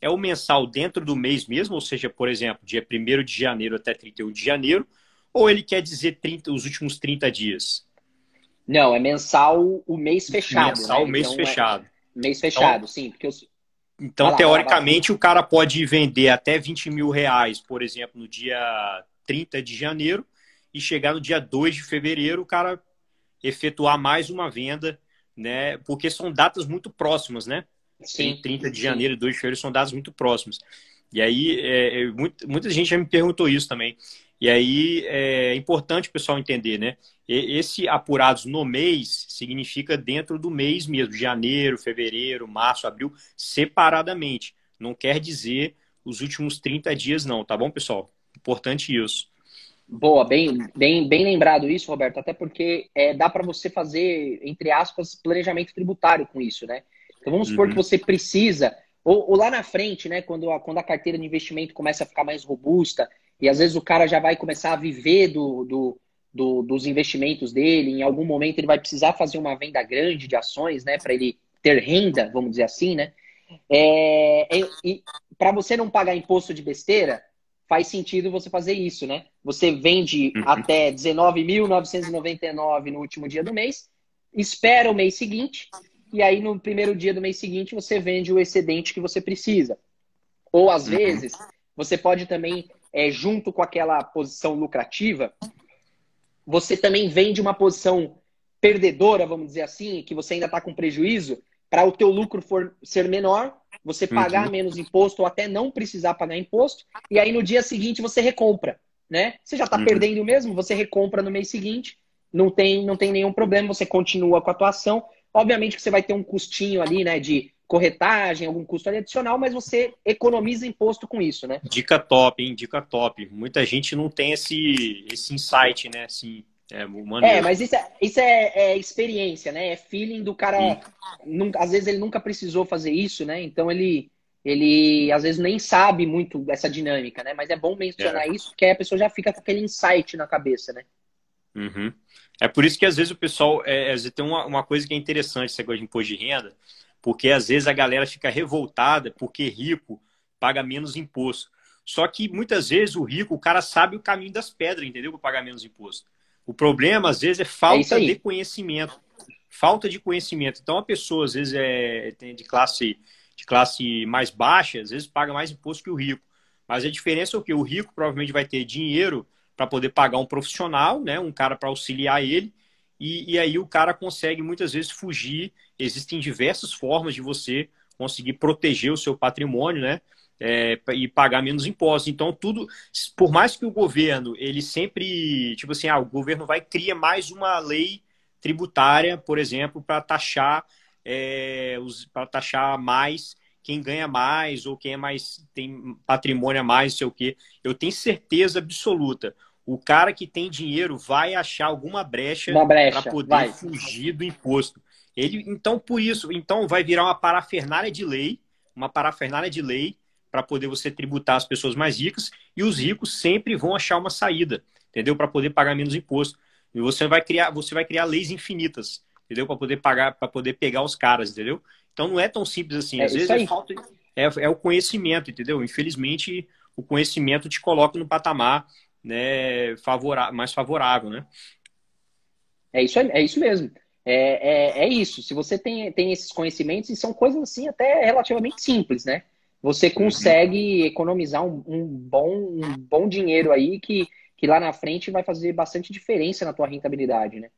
é o mensal dentro do mês mesmo, ou seja, por exemplo, dia 1 de janeiro até 31 de janeiro, ou ele quer dizer 30, os últimos 30 dias? Não, é mensal o mês fechado. Mensal né? o mês então, fechado. É mês fechado, então, sim. Porque eu... Então, lá, teoricamente, lá, lá, o cara pode vender até 20 mil reais, por exemplo, no dia 30 de janeiro, e chegar no dia 2 de fevereiro, o cara efetuar mais uma venda, né? Porque são datas muito próximas, né? Sim. 30 de janeiro e 2 de fevereiro são datas muito próximas. E aí, é, é, muita gente já me perguntou isso também. E aí é importante o pessoal entender, né? Esse apurados no mês significa dentro do mês mesmo, janeiro, fevereiro, março, abril, separadamente. Não quer dizer os últimos 30 dias, não, tá bom, pessoal? Importante isso. Boa, bem, bem, bem lembrado isso, Roberto, até porque é, dá para você fazer, entre aspas, planejamento tributário com isso, né? Então vamos supor uhum. que você precisa, ou, ou, lá na frente, né, quando a, quando a carteira de investimento começa a ficar mais robusta, e às vezes o cara já vai começar a viver do, do, do, dos investimentos dele, em algum momento ele vai precisar fazer uma venda grande de ações, né, para ele ter renda, vamos dizer assim, né? É, é, e para você não pagar imposto de besteira, faz sentido você fazer isso, né? Você vende uhum. até 19.999 no último dia do mês, espera o mês seguinte, e aí no primeiro dia do mês seguinte você vende o excedente que você precisa. Ou às uhum. vezes, você pode também é, junto com aquela posição lucrativa, você também vende uma posição perdedora, vamos dizer assim, que você ainda está com prejuízo, para o teu lucro for ser menor, você pagar uhum. menos imposto ou até não precisar pagar imposto, e aí no dia seguinte você recompra, né? Você já está uhum. perdendo mesmo, você recompra no mês seguinte, não tem, não tem nenhum problema, você continua com a atuação. Obviamente que você vai ter um custinho ali, né, de corretagem, algum custo adicional, mas você economiza imposto com isso, né? Dica top, hein? Dica top. Muita gente não tem esse, esse insight, né? Assim, é, é, mas isso, é, isso é, é, experiência, né? É feeling do cara. Nunca, às vezes ele nunca precisou fazer isso, né? Então ele, ele às vezes nem sabe muito dessa dinâmica, né? Mas é bom mencionar é. isso, porque aí a pessoa já fica com aquele insight na cabeça, né? Uhum. É por isso que às vezes o pessoal. É, tem uma, uma coisa que é interessante, essa coisa de imposto de renda porque às vezes a galera fica revoltada porque rico paga menos imposto. Só que muitas vezes o rico, o cara sabe o caminho das pedras, entendeu? Para pagar menos imposto. O problema, às vezes, é falta é de conhecimento. Falta de conhecimento. Então, a pessoa, às vezes, é de classe, de classe mais baixa, às vezes paga mais imposto que o rico. Mas a diferença é o que? O rico provavelmente vai ter dinheiro para poder pagar um profissional, né? um cara para auxiliar ele, e, e aí o cara consegue muitas vezes fugir. Existem diversas formas de você conseguir proteger o seu patrimônio, né? É, e pagar menos impostos. Então, tudo, por mais que o governo, ele sempre, tipo assim, ah, o governo vai criar mais uma lei tributária, por exemplo, para taxar, é, para taxar mais quem ganha mais ou quem é mais tem patrimônio a mais, não sei o quê. Eu tenho certeza absoluta. O cara que tem dinheiro vai achar alguma brecha, brecha para poder vai. fugir do imposto. Ele, então, por isso, então vai virar uma parafernália de lei, uma parafernália de lei para poder você tributar as pessoas mais ricas e os ricos sempre vão achar uma saída, entendeu? Para poder pagar menos imposto. E você vai criar, você vai criar leis infinitas, entendeu? Para poder pagar, para poder pegar os caras, entendeu? Então não é tão simples assim. É Às vezes é, falta, é, é, o conhecimento, entendeu? Infelizmente, o conhecimento te coloca no patamar né, favorável, mais favorável, né? É isso, é isso mesmo. É, é, é isso. Se você tem, tem esses conhecimentos, e são coisas assim até relativamente simples, né? Você uhum. consegue economizar um, um, bom, um bom dinheiro aí que, que lá na frente vai fazer bastante diferença na tua rentabilidade, né?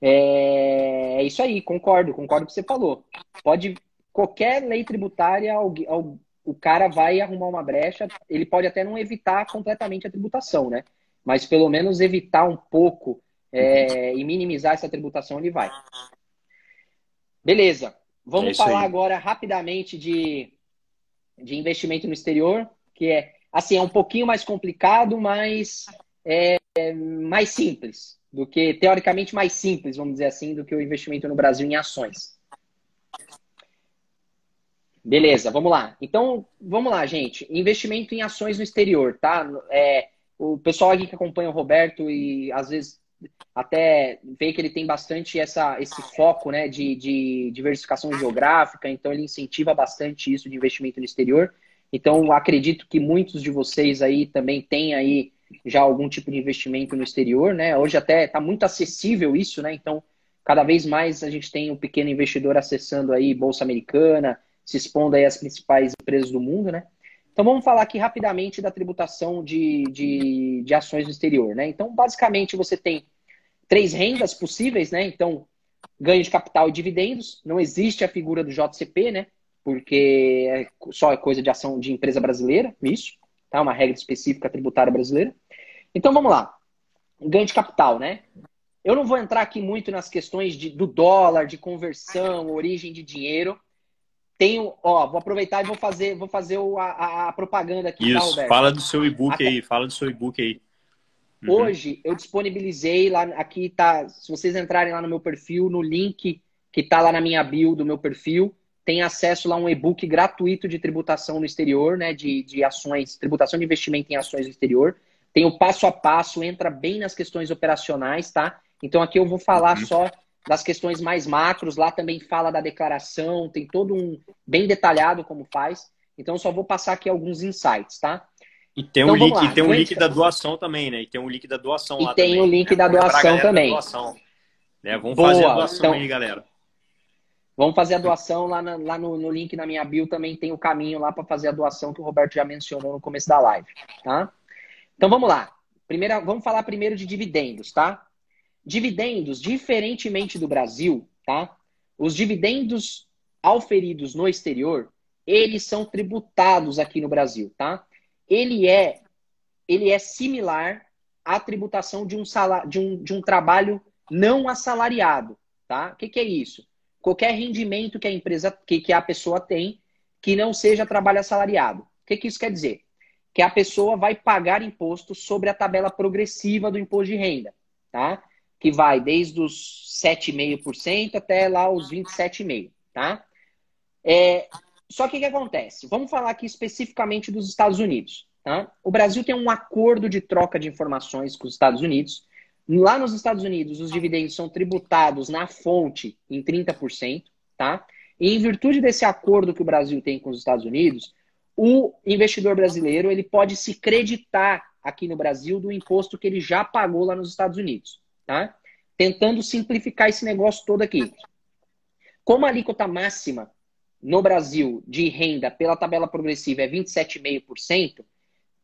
É, é isso aí, concordo, concordo com o que você falou. Pode, qualquer lei tributária, o cara vai arrumar uma brecha, ele pode até não evitar completamente a tributação, né? Mas pelo menos evitar um pouco é, e minimizar essa tributação ele vai. Beleza. Vamos é falar aí. agora rapidamente de, de investimento no exterior, que é assim, é um pouquinho mais complicado, mas é mais simples do que, teoricamente, mais simples, vamos dizer assim, do que o investimento no Brasil em ações. Beleza, vamos lá. Então, vamos lá, gente. Investimento em ações no exterior, tá? É, o pessoal aqui que acompanha o Roberto e às vezes até vê que ele tem bastante essa, esse foco né, de, de diversificação geográfica, então ele incentiva bastante isso de investimento no exterior. Então, acredito que muitos de vocês aí também têm aí já algum tipo de investimento no exterior, né? Hoje até está muito acessível isso, né? Então, cada vez mais a gente tem um pequeno investidor acessando aí Bolsa Americana, se expondo aí às principais empresas do mundo, né? Então, vamos falar aqui rapidamente da tributação de, de, de ações no exterior, né? Então, basicamente, você tem três rendas possíveis, né? Então, ganho de capital e dividendos. Não existe a figura do JCP, né? Porque é só é coisa de ação de empresa brasileira, isso tá? Uma regra específica tributária brasileira. Então vamos lá. Ganho de capital, né? Eu não vou entrar aqui muito nas questões de, do dólar, de conversão, origem de dinheiro. Tenho, ó, vou aproveitar e vou fazer, vou fazer o, a, a, propaganda aqui. Tá, Isso, tá, fala do seu e-book Até... aí, fala do seu e-book aí. Uhum. Hoje eu disponibilizei lá, aqui tá, se vocês entrarem lá no meu perfil, no link que tá lá na minha bio do meu perfil, tem acesso lá a um e-book gratuito de tributação no exterior, né? De, de ações, tributação de investimento em ações no exterior. Tem o passo a passo, entra bem nas questões operacionais, tá? Então aqui eu vou falar uhum. só das questões mais macros, lá também fala da declaração, tem todo um bem detalhado como faz. Então eu só vou passar aqui alguns insights, tá? E tem então, um link, e tem um link da doação também, né? E tem um link da doação e lá tem também. o link da doação também. Da doação. Né? Vamos Boa. fazer a doação então, aí, galera. Vamos fazer a doação lá, na, lá no, no, link na minha bio também tem o caminho lá para fazer a doação que o Roberto já mencionou no começo da live, tá? Então vamos lá. Primeira, vamos falar primeiro de dividendos, tá? Dividendos, diferentemente do Brasil, tá? Os dividendos auferidos no exterior, eles são tributados aqui no Brasil, tá? Ele é ele é similar à tributação de um, salário, de um, de um trabalho não assalariado, tá? O que, que é isso? Qualquer rendimento que a empresa, que, que a pessoa tem, que não seja trabalho assalariado. O que, que isso quer dizer? Que a pessoa vai pagar imposto sobre a tabela progressiva do imposto de renda, tá? Que vai desde os 7,5% até lá os 27,5%, tá? É, só que o que acontece? Vamos falar aqui especificamente dos Estados Unidos. Tá? O Brasil tem um acordo de troca de informações com os Estados Unidos Lá nos Estados Unidos, os dividendos são tributados na fonte em 30%, tá? E em virtude desse acordo que o Brasil tem com os Estados Unidos, o investidor brasileiro ele pode se creditar aqui no Brasil do imposto que ele já pagou lá nos Estados Unidos, tá? Tentando simplificar esse negócio todo aqui. Como a alíquota máxima no Brasil de renda pela tabela progressiva é 27,5%,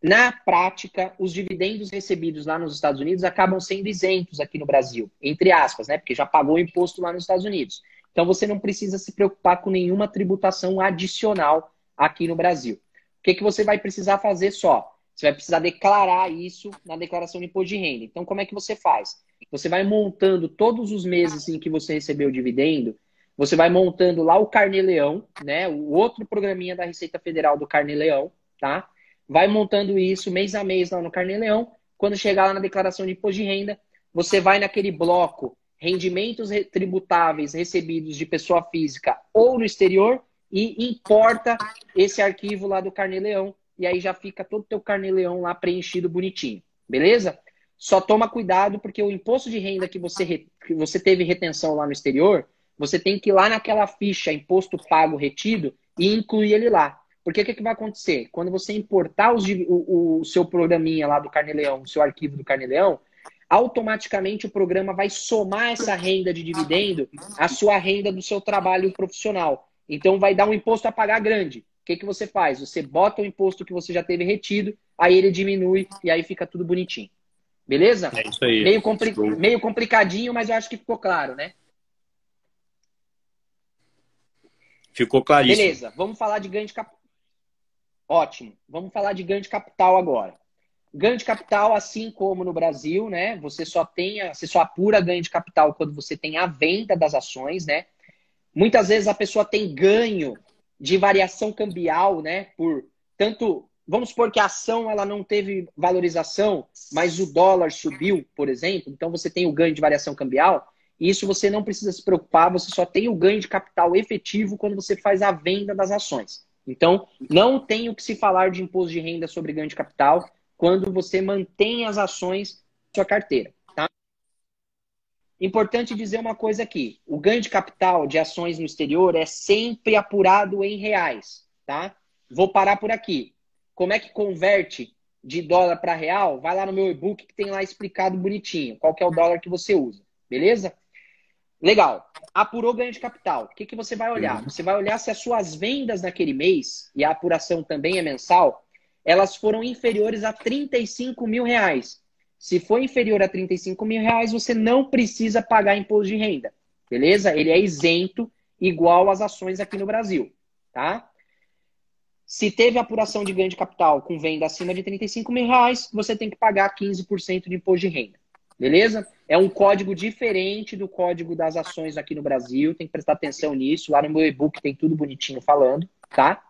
na prática, os dividendos recebidos lá nos Estados Unidos acabam sendo isentos aqui no Brasil, entre aspas, né? Porque já pagou o imposto lá nos Estados Unidos. Então você não precisa se preocupar com nenhuma tributação adicional aqui no Brasil. O que, que você vai precisar fazer só? Você vai precisar declarar isso na declaração de imposto de renda. Então, como é que você faz? Você vai montando todos os meses em que você recebeu o dividendo, você vai montando lá o Carnê-Leão, né? O outro programinha da Receita Federal do Carnê-Leão, tá? Vai montando isso mês a mês lá no Carnê-Leão. Quando chegar lá na declaração de imposto de renda, você vai naquele bloco rendimentos tributáveis recebidos de pessoa física ou no exterior e importa esse arquivo lá do Carnê-Leão e aí já fica todo o teu Carnê-Leão lá preenchido bonitinho, beleza? Só toma cuidado porque o imposto de renda que você, que você teve retenção lá no exterior, você tem que ir lá naquela ficha imposto pago retido e incluir ele lá. Porque o que, que, vai acontecer? Quando você importar os, o, o, seu programinha lá do Carneleão, o seu arquivo do Carneleão, automaticamente o programa vai somar essa renda de dividendo à sua renda do seu trabalho profissional. Então vai dar um imposto a pagar grande. O que, que você faz? Você bota o imposto que você já teve retido, aí ele diminui e aí fica tudo bonitinho. Beleza? É isso aí. Meio, compli meio complicadinho, mas eu acho que ficou claro, né? Ficou claríssimo. Beleza, vamos falar de ganho de capital. Ótimo. Vamos falar de ganho de capital agora. Ganho de capital, assim como no Brasil, né? Você só tem, você só apura ganho de capital quando você tem a venda das ações, né? Muitas vezes a pessoa tem ganho de variação cambial, né? Por tanto, vamos supor que a ação ela não teve valorização, mas o dólar subiu, por exemplo. Então você tem o ganho de variação cambial. E isso você não precisa se preocupar, você só tem o ganho de capital efetivo quando você faz a venda das ações. Então, não tem o que se falar de imposto de renda sobre ganho de capital quando você mantém as ações na sua carteira. Tá? Importante dizer uma coisa aqui: o ganho de capital de ações no exterior é sempre apurado em reais. Tá? Vou parar por aqui. Como é que converte de dólar para real? Vai lá no meu e-book que tem lá explicado bonitinho qual é o dólar que você usa. Beleza? Legal. Apurou ganho de capital. O que, que você vai olhar? Uhum. Você vai olhar se as suas vendas naquele mês, e a apuração também é mensal, elas foram inferiores a 35 mil reais. Se for inferior a 35 mil reais, você não precisa pagar imposto de renda. Beleza? Ele é isento, igual às ações aqui no Brasil. Tá? Se teve apuração de ganho de capital com venda acima de 35 mil reais, você tem que pagar 15% de imposto de renda. Beleza? É um código diferente do código das ações aqui no Brasil. Tem que prestar atenção nisso. Lá no meu e-book tem tudo bonitinho falando, tá?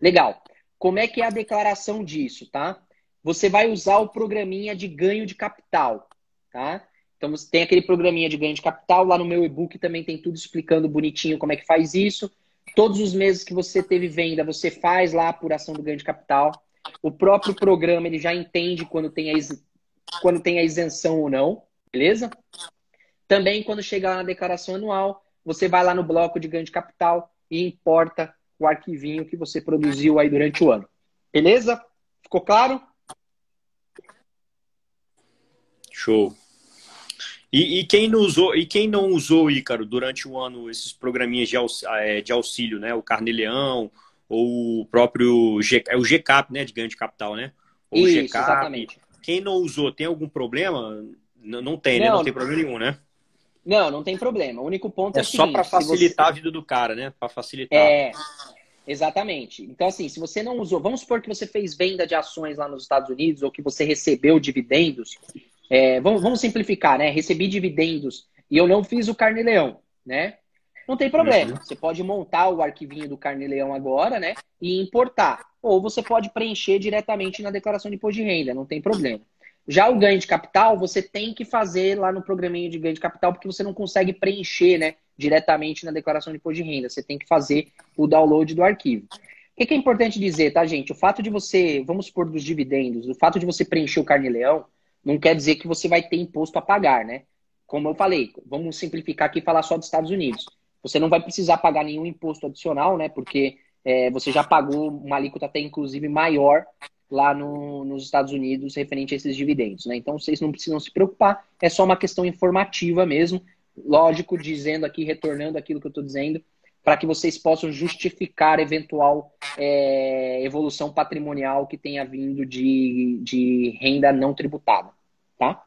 Legal. Como é que é a declaração disso, tá? Você vai usar o programinha de ganho de capital, tá? Então você tem aquele programinha de ganho de capital. Lá no meu e-book também tem tudo explicando bonitinho como é que faz isso. Todos os meses que você teve venda, você faz lá a apuração do ganho de capital. O próprio programa ele já entende quando tem a quando tem a isenção ou não, beleza? Também, quando chegar na declaração anual, você vai lá no bloco de ganho de capital e importa o arquivinho que você produziu aí durante o ano. Beleza? Ficou claro? Show. E, e, quem não usou, e quem não usou, Ícaro, durante o ano, esses programinhas de, auxílio, é, de auxílio né? O Carneleão, ou o próprio G, é o GCAP, né? De ganho de capital, né? Ou Isso, GCAP, exatamente. Quem não usou, tem algum problema? Não, não tem, né? Não, não tem problema nenhum, né? Não, não tem problema. O único ponto é, é só para facilitar você... a vida do cara, né? Para facilitar. É, exatamente. Então, assim, se você não usou, vamos supor que você fez venda de ações lá nos Estados Unidos ou que você recebeu dividendos. É, vamos, vamos simplificar, né? Recebi dividendos e eu não fiz o carne-leão, né? Não tem problema. Uhum. Você pode montar o arquivinho do carne-leão agora, né? E importar. Ou você pode preencher diretamente na declaração de imposto de renda, não tem problema. Já o ganho de capital, você tem que fazer lá no programinha de ganho de capital, porque você não consegue preencher né, diretamente na declaração de imposto de renda. Você tem que fazer o download do arquivo. O que é importante dizer, tá, gente? O fato de você, vamos supor, dos dividendos, o fato de você preencher o carne-leão, não quer dizer que você vai ter imposto a pagar, né? Como eu falei, vamos simplificar aqui e falar só dos Estados Unidos. Você não vai precisar pagar nenhum imposto adicional, né? Porque é, você já pagou uma alíquota até inclusive maior lá no, nos Estados Unidos referente a esses dividendos. Né? Então vocês não precisam se preocupar, é só uma questão informativa mesmo, lógico, dizendo aqui, retornando aquilo que eu estou dizendo, para que vocês possam justificar eventual é, evolução patrimonial que tenha vindo de, de renda não tributada, tá?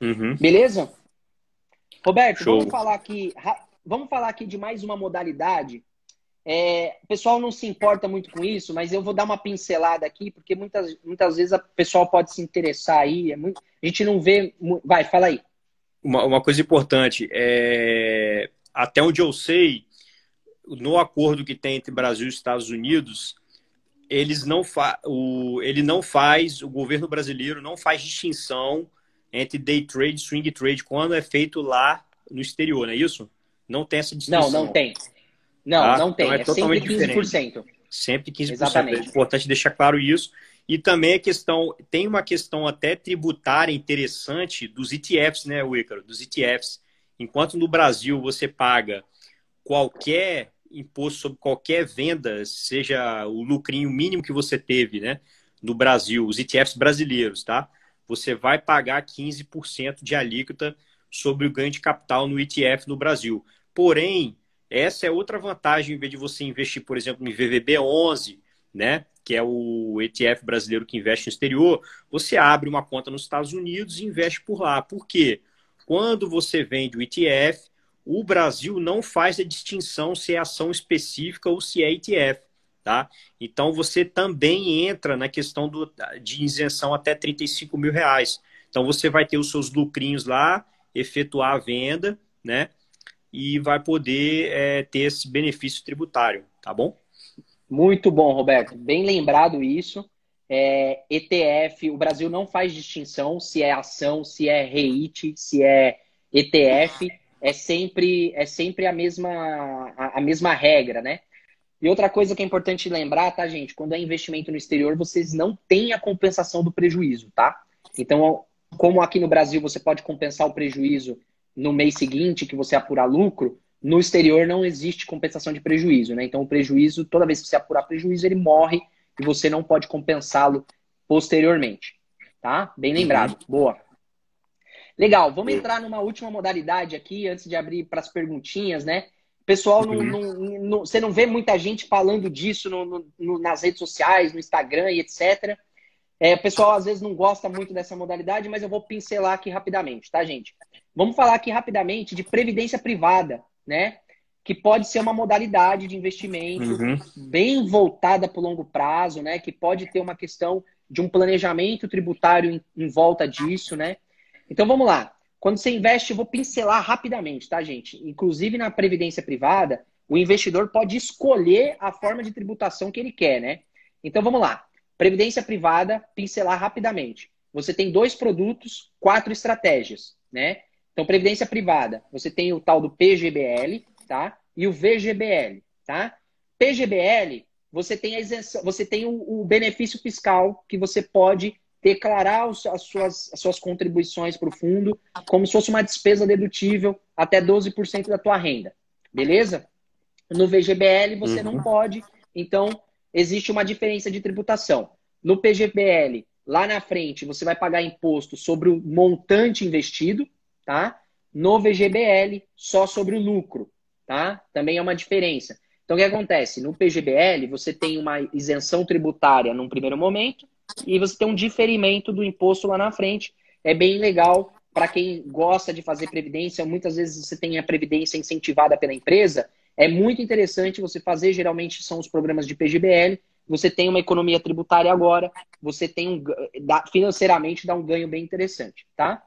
Uhum. Beleza? Roberto, Show. vamos falar aqui, vamos falar aqui de mais uma modalidade. É, o pessoal não se importa muito com isso, mas eu vou dar uma pincelada aqui, porque muitas, muitas vezes o pessoal pode se interessar aí. É muito, a gente não vê. Vai, fala aí. Uma, uma coisa importante, é, até onde eu sei, no acordo que tem entre Brasil e Estados Unidos, eles não fa o, ele não faz, o governo brasileiro não faz distinção entre day trade e swing trade quando é feito lá no exterior, não é isso? Não tem essa distinção. Não, não tem. Não, tá? não tem. Então é, é totalmente sempre 15%. Diferente. Sempre 15%. Exatamente. É importante deixar claro isso. E também a questão, tem uma questão até tributária interessante dos ETFs, né, Wicaro? Dos ETFs. Enquanto no Brasil você paga qualquer imposto sobre qualquer venda, seja o lucrinho mínimo que você teve, né, no Brasil, os ETFs brasileiros, tá? Você vai pagar 15% de alíquota sobre o ganho de capital no ETF no Brasil. Porém, essa é outra vantagem, em vez de você investir, por exemplo, em VVB11, né, que é o ETF brasileiro que investe no exterior, você abre uma conta nos Estados Unidos e investe por lá. Por quê? Quando você vende o ETF, o Brasil não faz a distinção se é ação específica ou se é ETF. Tá? Então você também entra na questão do, de isenção até 35 mil reais. Então você vai ter os seus lucrinhos lá, efetuar a venda, né? E vai poder é, ter esse benefício tributário, tá bom? Muito bom, Roberto. Bem lembrado isso. É, ETF, o Brasil não faz distinção se é ação, se é REIT, se é ETF. É sempre, é sempre a, mesma, a, a mesma regra, né? E outra coisa que é importante lembrar, tá, gente? Quando é investimento no exterior, vocês não têm a compensação do prejuízo, tá? Então, como aqui no Brasil você pode compensar o prejuízo no mês seguinte que você apurar lucro, no exterior não existe compensação de prejuízo, né? Então o prejuízo, toda vez que você apurar prejuízo, ele morre e você não pode compensá-lo posteriormente, tá? Bem lembrado. Uhum. Boa. Legal, vamos entrar numa última modalidade aqui, antes de abrir para as perguntinhas, né? Pessoal, uhum. não, não, você não vê muita gente falando disso no, no, nas redes sociais, no Instagram e etc. É, o pessoal às vezes não gosta muito dessa modalidade, mas eu vou pincelar aqui rapidamente, tá, gente? Vamos falar aqui rapidamente de previdência privada né? Que pode ser uma modalidade de investimento uhum. bem voltada para o longo prazo, né? Que pode ter uma questão de um planejamento tributário em, em volta disso, né? Então vamos lá. Quando você investe, eu vou pincelar rapidamente, tá, gente? Inclusive na previdência privada, o investidor pode escolher a forma de tributação que ele quer, né? Então vamos lá. Previdência privada, pincelar rapidamente. Você tem dois produtos, quatro estratégias, né? Então, previdência privada, você tem o tal do PGBL, tá? E o VGBL, tá? PGBL, você tem a isenção, você tem o, o benefício fiscal que você pode declarar as, suas, as suas contribuições para o fundo como se fosse uma despesa dedutível até 12% da tua renda. Beleza? No VGBL você uhum. não pode, então existe uma diferença de tributação. No PGBL, lá na frente, você vai pagar imposto sobre o montante investido, tá? No VGBL, só sobre o lucro, tá? Também é uma diferença. Então, o que acontece? No PGBL, você tem uma isenção tributária num primeiro momento e você tem um diferimento do imposto lá na frente. É bem legal para quem gosta de fazer previdência. Muitas vezes você tem a previdência incentivada pela empresa. É muito interessante você fazer, geralmente são os programas de PGBL. Você tem uma economia tributária agora, você tem um financeiramente dá um ganho bem interessante, tá?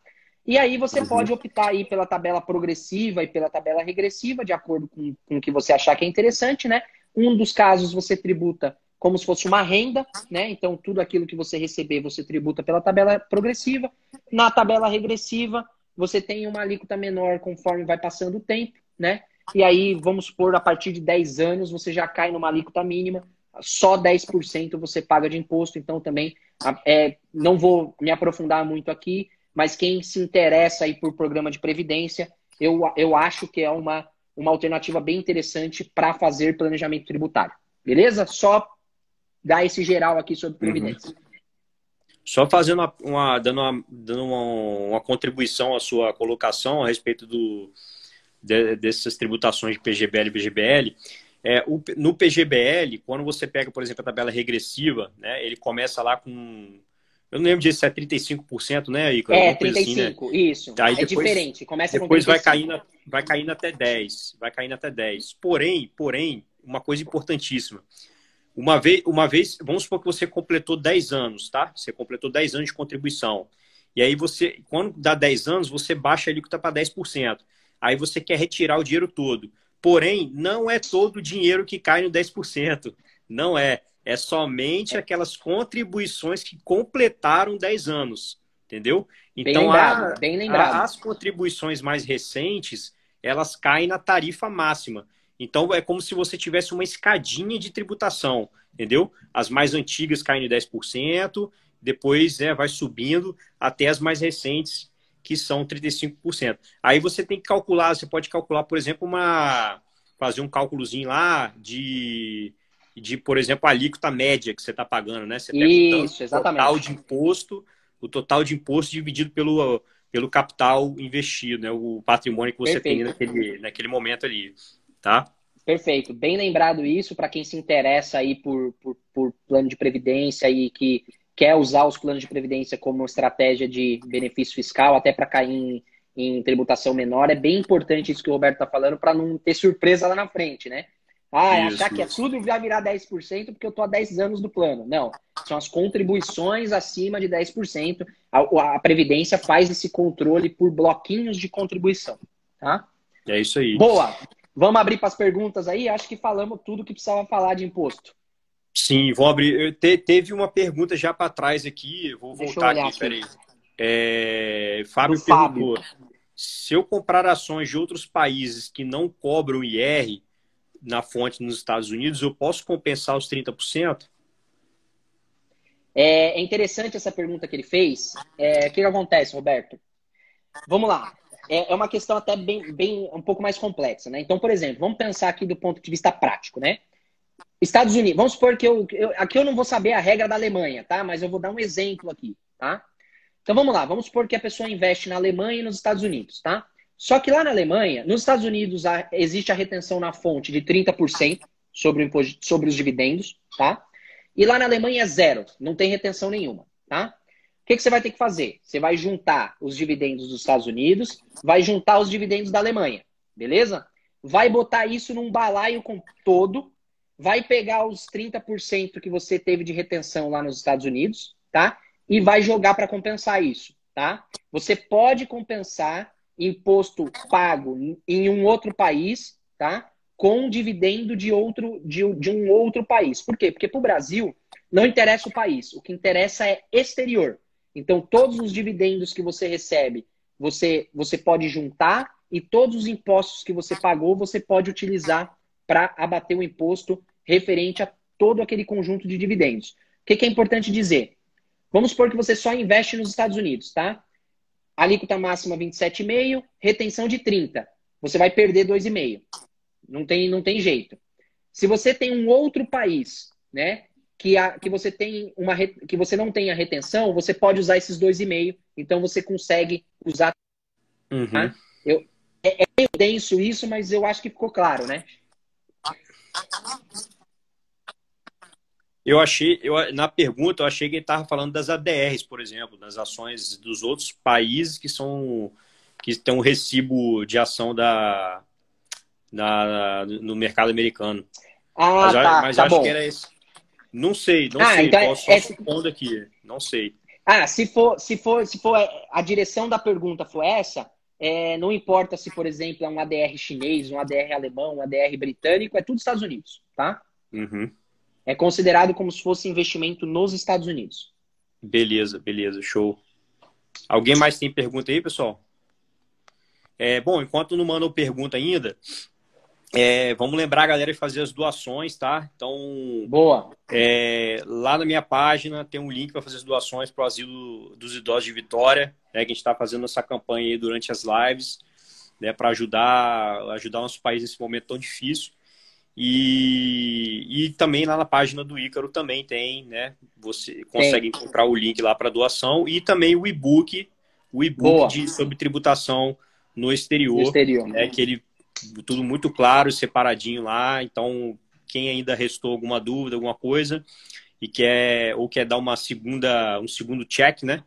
E aí você uhum. pode optar aí pela tabela progressiva e pela tabela regressiva, de acordo com, com o que você achar que é interessante, né? Um dos casos você tributa como se fosse uma renda, né? Então tudo aquilo que você receber você tributa pela tabela progressiva. Na tabela regressiva, você tem uma alíquota menor conforme vai passando o tempo, né? E aí, vamos supor, a partir de 10 anos, você já cai numa alíquota mínima, só 10% você paga de imposto, então também é, não vou me aprofundar muito aqui, mas quem se interessa aí por programa de previdência, eu, eu acho que é uma, uma alternativa bem interessante para fazer planejamento tributário. Beleza? Só dar esse geral aqui sobre previdência. Uhum. Só fazendo uma, uma dando, uma, dando uma, uma, contribuição à sua colocação a respeito do, de, dessas tributações de PGBL e BGBL. É, o, no PGBL, quando você pega, por exemplo, a tabela regressiva, né, ele começa lá com. Eu não lembro disso, se é 35%, né, Ico? É, 35%, assim, né? isso. Aí é depois, diferente. Começa depois vai caindo, vai caindo até 10%. Vai caindo até 10%. Porém, porém, uma coisa importantíssima. Uma vez, uma vez, vamos supor que você completou 10 anos, tá? Você completou 10 anos de contribuição. E aí você, quando dá 10 anos, você baixa a alíquota para 10%. Aí você quer retirar o dinheiro todo. Porém, não é todo o dinheiro que cai no 10%. Não é. É somente aquelas contribuições que completaram 10 anos. Entendeu? Então, bem lembrado, a, bem lembrado. as contribuições mais recentes, elas caem na tarifa máxima. Então é como se você tivesse uma escadinha de tributação, entendeu? As mais antigas caem em 10%, depois é, vai subindo até as mais recentes, que são 35%. Aí você tem que calcular, você pode calcular, por exemplo, uma fazer um cálculozinho lá de, de por exemplo, a alíquota média que você está pagando, né? Você pega Isso, o total de imposto, o total de imposto dividido pelo, pelo capital investido, né? O patrimônio que você Perfeito. tem naquele, naquele momento ali tá? Perfeito. Bem lembrado isso para quem se interessa aí por, por, por, plano de previdência e que quer usar os planos de previdência como estratégia de benefício fiscal, até para cair em, em, tributação menor. É bem importante isso que o Roberto está falando para não ter surpresa lá na frente, né? Ah, é isso, achar que é tudo vai virar 10% porque eu estou há 10 anos do plano. Não, são as contribuições acima de 10%. A, a Previdência faz esse controle por bloquinhos de contribuição, tá? É isso aí. Boa. Vamos abrir para as perguntas aí? Acho que falamos tudo que precisava falar de imposto. Sim, vou abrir. Te, teve uma pergunta já para trás aqui, vou voltar aqui, aqui, peraí. É, Fábio Do perguntou: Fábio. se eu comprar ações de outros países que não cobram IR na fonte nos Estados Unidos, eu posso compensar os 30%? É, é interessante essa pergunta que ele fez. É, o que, que acontece, Roberto? Vamos lá é, é uma questão até bem, bem um pouco mais complexa, né? Então, por exemplo, vamos pensar aqui do ponto de vista prático, né? Estados Unidos, vamos supor que eu, eu, aqui eu não vou saber a regra da Alemanha, tá? Mas eu vou dar um exemplo aqui, tá? Então vamos lá, vamos supor que a pessoa investe na Alemanha e nos Estados Unidos, tá? Só que lá na Alemanha, nos Estados Unidos a, existe a retenção na fonte de 30% sobre, o sobre os dividendos, tá? E lá na Alemanha é zero, não tem retenção nenhuma, tá? O que, que você vai ter que fazer? Você vai juntar os dividendos dos Estados Unidos, vai juntar os dividendos da Alemanha, beleza? Vai botar isso num balaio com todo, vai pegar os 30% que você teve de retenção lá nos Estados Unidos, tá? E vai jogar para compensar isso, tá? Você pode compensar imposto pago em um outro país, tá? Com dividendo de outro de, de um outro país. Por quê? Porque para o Brasil não interessa o país, o que interessa é exterior. Então, todos os dividendos que você recebe, você, você pode juntar e todos os impostos que você pagou, você pode utilizar para abater o imposto referente a todo aquele conjunto de dividendos. O que, que é importante dizer? Vamos supor que você só investe nos Estados Unidos, tá? Alíquota máxima 27,5, retenção de 30. Você vai perder 2,5. Não tem, não tem jeito. Se você tem um outro país, né, que, a, que você tem uma que você não tenha retenção, você pode usar esses dois e meio. Então você consegue usar. Uhum. Tá? Eu, é, é meio denso isso, mas eu acho que ficou claro, né? Eu achei, eu, na pergunta, eu achei que ele estava falando das ADRs, por exemplo, das ações dos outros países que são que têm um recibo de ação da, da no mercado americano. Ah, mas, tá, mas tá acho bom. que era esse. Não sei, não ah, sei. Então Posso é... supondo aqui. Não sei. Ah, se for, se for, se for a direção da pergunta for essa, é, não importa se, por exemplo, é um ADR chinês, um ADR alemão, um ADR britânico, é tudo Estados Unidos, tá? Uhum. É considerado como se fosse investimento nos Estados Unidos. Beleza, beleza, show. Alguém mais tem pergunta aí, pessoal? É, bom, enquanto não mandam pergunta ainda, é, vamos lembrar a galera de fazer as doações, tá? Então, boa. É, lá na minha página tem um link para fazer as doações para o Asilo dos Idosos de Vitória, né, que a gente está fazendo essa campanha aí durante as lives, né, para ajudar ajudar nosso país nesse momento tão difícil. E, e também lá na página do Ícaro também tem, né? Você consegue tem. encontrar o link lá para doação e também o e-book, o e-book sobre tributação no exterior, no exterior. Né, que ele tudo muito claro, separadinho lá. Então, quem ainda restou alguma dúvida, alguma coisa, e quer ou quer dar uma segunda, um segundo check, né?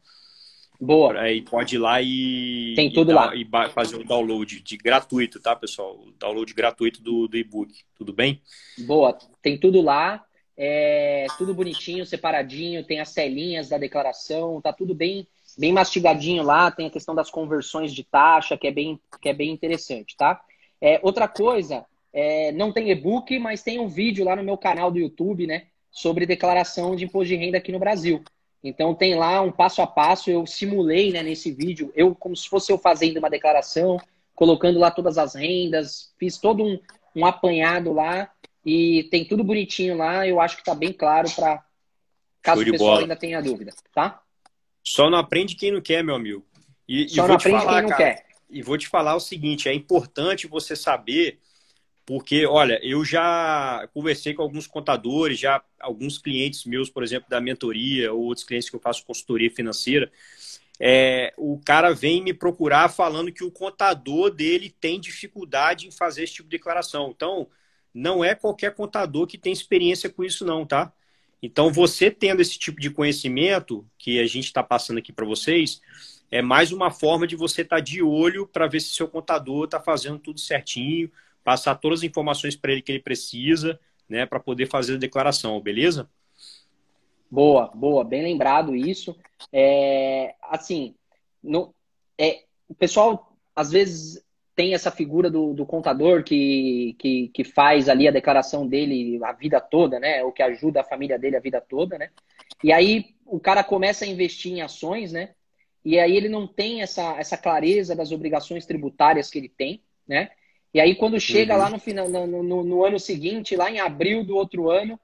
Boa. Aí pode ir lá e, Tem tudo e, lá. e fazer o download de gratuito, tá, pessoal? O download gratuito do, do e-book. Tudo bem? Boa. Tem tudo lá. É tudo bonitinho, separadinho, tem as telinhas da declaração, tá tudo bem bem mastigadinho lá, tem a questão das conversões de taxa, que é bem, que é bem interessante, tá? É, outra coisa, é, não tem e-book, mas tem um vídeo lá no meu canal do YouTube, né? Sobre declaração de imposto de renda aqui no Brasil. Então tem lá um passo a passo, eu simulei né, nesse vídeo, eu como se fosse eu fazendo uma declaração, colocando lá todas as rendas, fiz todo um, um apanhado lá e tem tudo bonitinho lá, eu acho que está bem claro para caso o pessoal bola. ainda tenha dúvida, tá? Só não aprende quem não quer, meu amigo. E, Só e não aprende falar, quem não cara, quer. E vou te falar o seguinte, é importante você saber porque, olha, eu já conversei com alguns contadores, já alguns clientes meus, por exemplo, da mentoria, ou outros clientes que eu faço consultoria financeira. É, o cara vem me procurar falando que o contador dele tem dificuldade em fazer esse tipo de declaração. Então, não é qualquer contador que tem experiência com isso, não, tá? Então, você tendo esse tipo de conhecimento que a gente está passando aqui para vocês, é mais uma forma de você estar tá de olho para ver se seu contador está fazendo tudo certinho, passar todas as informações para ele que ele precisa, né, para poder fazer a declaração, beleza? Boa, boa, bem lembrado isso. É, assim, no, é, o pessoal às vezes tem essa figura do, do contador que, que, que, faz ali a declaração dele a vida toda, né? O que ajuda a família dele a vida toda, né? E aí o cara começa a investir em ações, né? E aí ele não tem essa, essa clareza das obrigações tributárias que ele tem, né? E aí, quando chega uhum. lá no, final, no, no, no, ano seguinte, lá em abril do outro ano,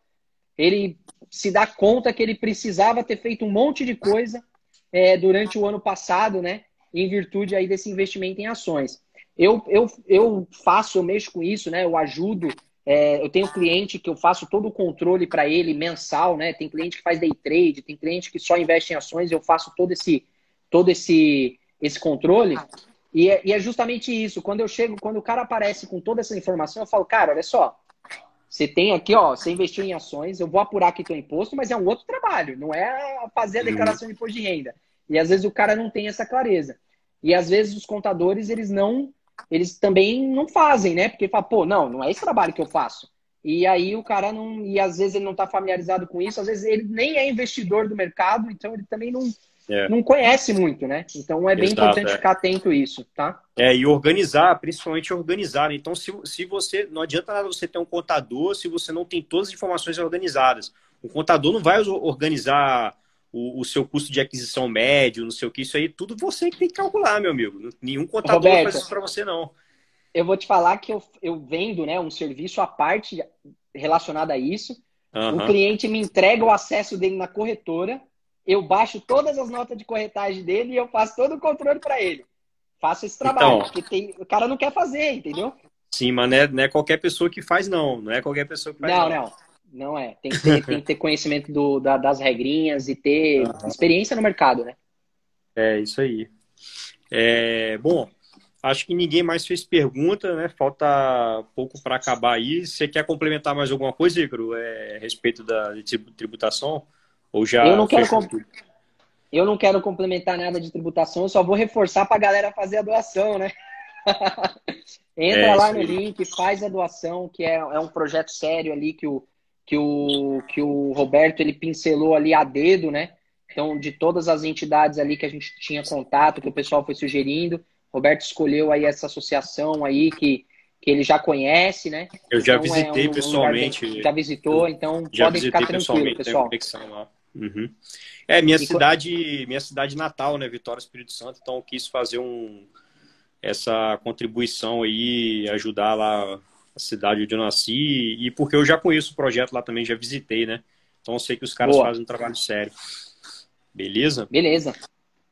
ele se dá conta que ele precisava ter feito um monte de coisa é, durante o ano passado, né? Em virtude aí desse investimento em ações. Eu, eu, eu faço, eu mexo com isso, né? Eu ajudo. É, eu tenho cliente que eu faço todo o controle para ele mensal, né? Tem cliente que faz day trade, tem cliente que só investe em ações. Eu faço todo esse, todo esse, esse controle. E é, e é, justamente isso. Quando eu chego, quando o cara aparece com toda essa informação, eu falo, cara, olha só, você tem aqui, ó, você investiu em ações, eu vou apurar aqui teu imposto, mas é um outro trabalho, não é fazer a declaração de imposto de renda. E às vezes o cara não tem essa clareza. E às vezes os contadores, eles não, eles também não fazem, né? Porque fala, pô, não, não é esse trabalho que eu faço. E aí o cara não, e às vezes ele não está familiarizado com isso, às vezes ele nem é investidor do mercado, então ele também não, é. não conhece muito, né? Então é bem Exato, importante é. ficar atento a isso, tá? É, e organizar, principalmente organizar. Né? Então, se, se você. Não adianta nada você ter um contador se você não tem todas as informações organizadas. O contador não vai organizar o, o seu custo de aquisição médio, não sei o que, isso aí, tudo você que tem que calcular, meu amigo. Nenhum contador Roberto, faz isso para você, não. Eu vou te falar que eu, eu vendo né, um serviço à parte relacionado a isso. Uhum. O cliente me entrega o acesso dele na corretora eu baixo todas as notas de corretagem dele e eu faço todo o controle para ele. Faço esse trabalho, então, porque tem, o cara não quer fazer, entendeu? Sim, mas não é, não é, qualquer pessoa que faz, não. Não é qualquer pessoa que faz, não. Não, não. Não é. Tem que ter, tem que ter conhecimento do, da, das regrinhas e ter uhum. experiência no mercado, né? É, isso aí. É, bom, acho que ninguém mais fez pergunta, né? Falta pouco para acabar aí. Você quer complementar mais alguma coisa, Ícaro, é, a respeito da tributação? Ou já eu não quero eu não quero complementar nada de tributação, eu só vou reforçar para a galera fazer a doação, né? Entra é, lá no link, faz a doação, que é, é um projeto sério ali que o, que o, que o Roberto ele pincelou ali a dedo, né? Então, de todas as entidades ali que a gente tinha contato, que o pessoal foi sugerindo, Roberto escolheu aí essa associação aí que, que ele já conhece, né? Eu já então, visitei é um, pessoalmente. Um já visitou, então podem ficar tranquilo, pessoal. Uhum. É, minha e cidade, minha cidade natal, né, Vitória Espírito Santo, então eu quis fazer um, essa contribuição aí, ajudar lá a cidade onde eu nasci, e porque eu já conheço o projeto lá também, já visitei, né? Então eu sei que os caras Boa. fazem um trabalho sério. Beleza? Beleza.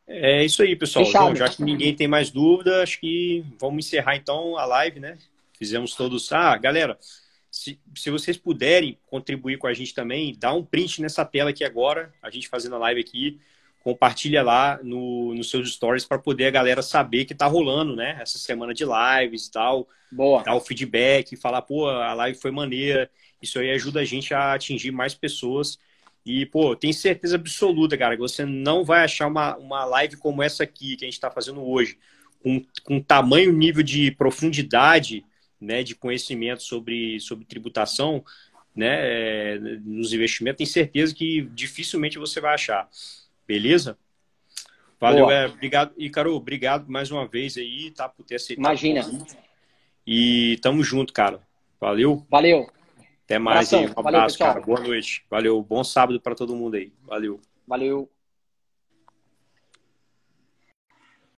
É isso aí, pessoal. Então, já que ninguém tem mais dúvida, acho que vamos encerrar então a live, né? Fizemos todos. Ah, galera, se, se vocês puderem contribuir com a gente também, dá um print nessa tela aqui agora, a gente fazendo a live aqui. compartilha lá no, nos seus stories para poder a galera saber que tá rolando, né? Essa semana de lives e tal. Boa. Dar o feedback, falar, pô, a live foi maneira. Isso aí ajuda a gente a atingir mais pessoas. E, pô, tenho certeza absoluta, cara, que você não vai achar uma, uma live como essa aqui que a gente está fazendo hoje, com, com tamanho nível de profundidade, né, de conhecimento sobre, sobre tributação, né, é, nos investimentos, tenho certeza que dificilmente você vai achar. Beleza? Valeu, é, obrigado. E, Caro, obrigado mais uma vez aí, tá, por ter aceitado. Imagina. E tamo junto, cara. Valeu. Valeu. Até mais. Aí. Um abraço, Valeu, cara. Boa noite. Valeu. Bom sábado para todo mundo aí. Valeu. Valeu.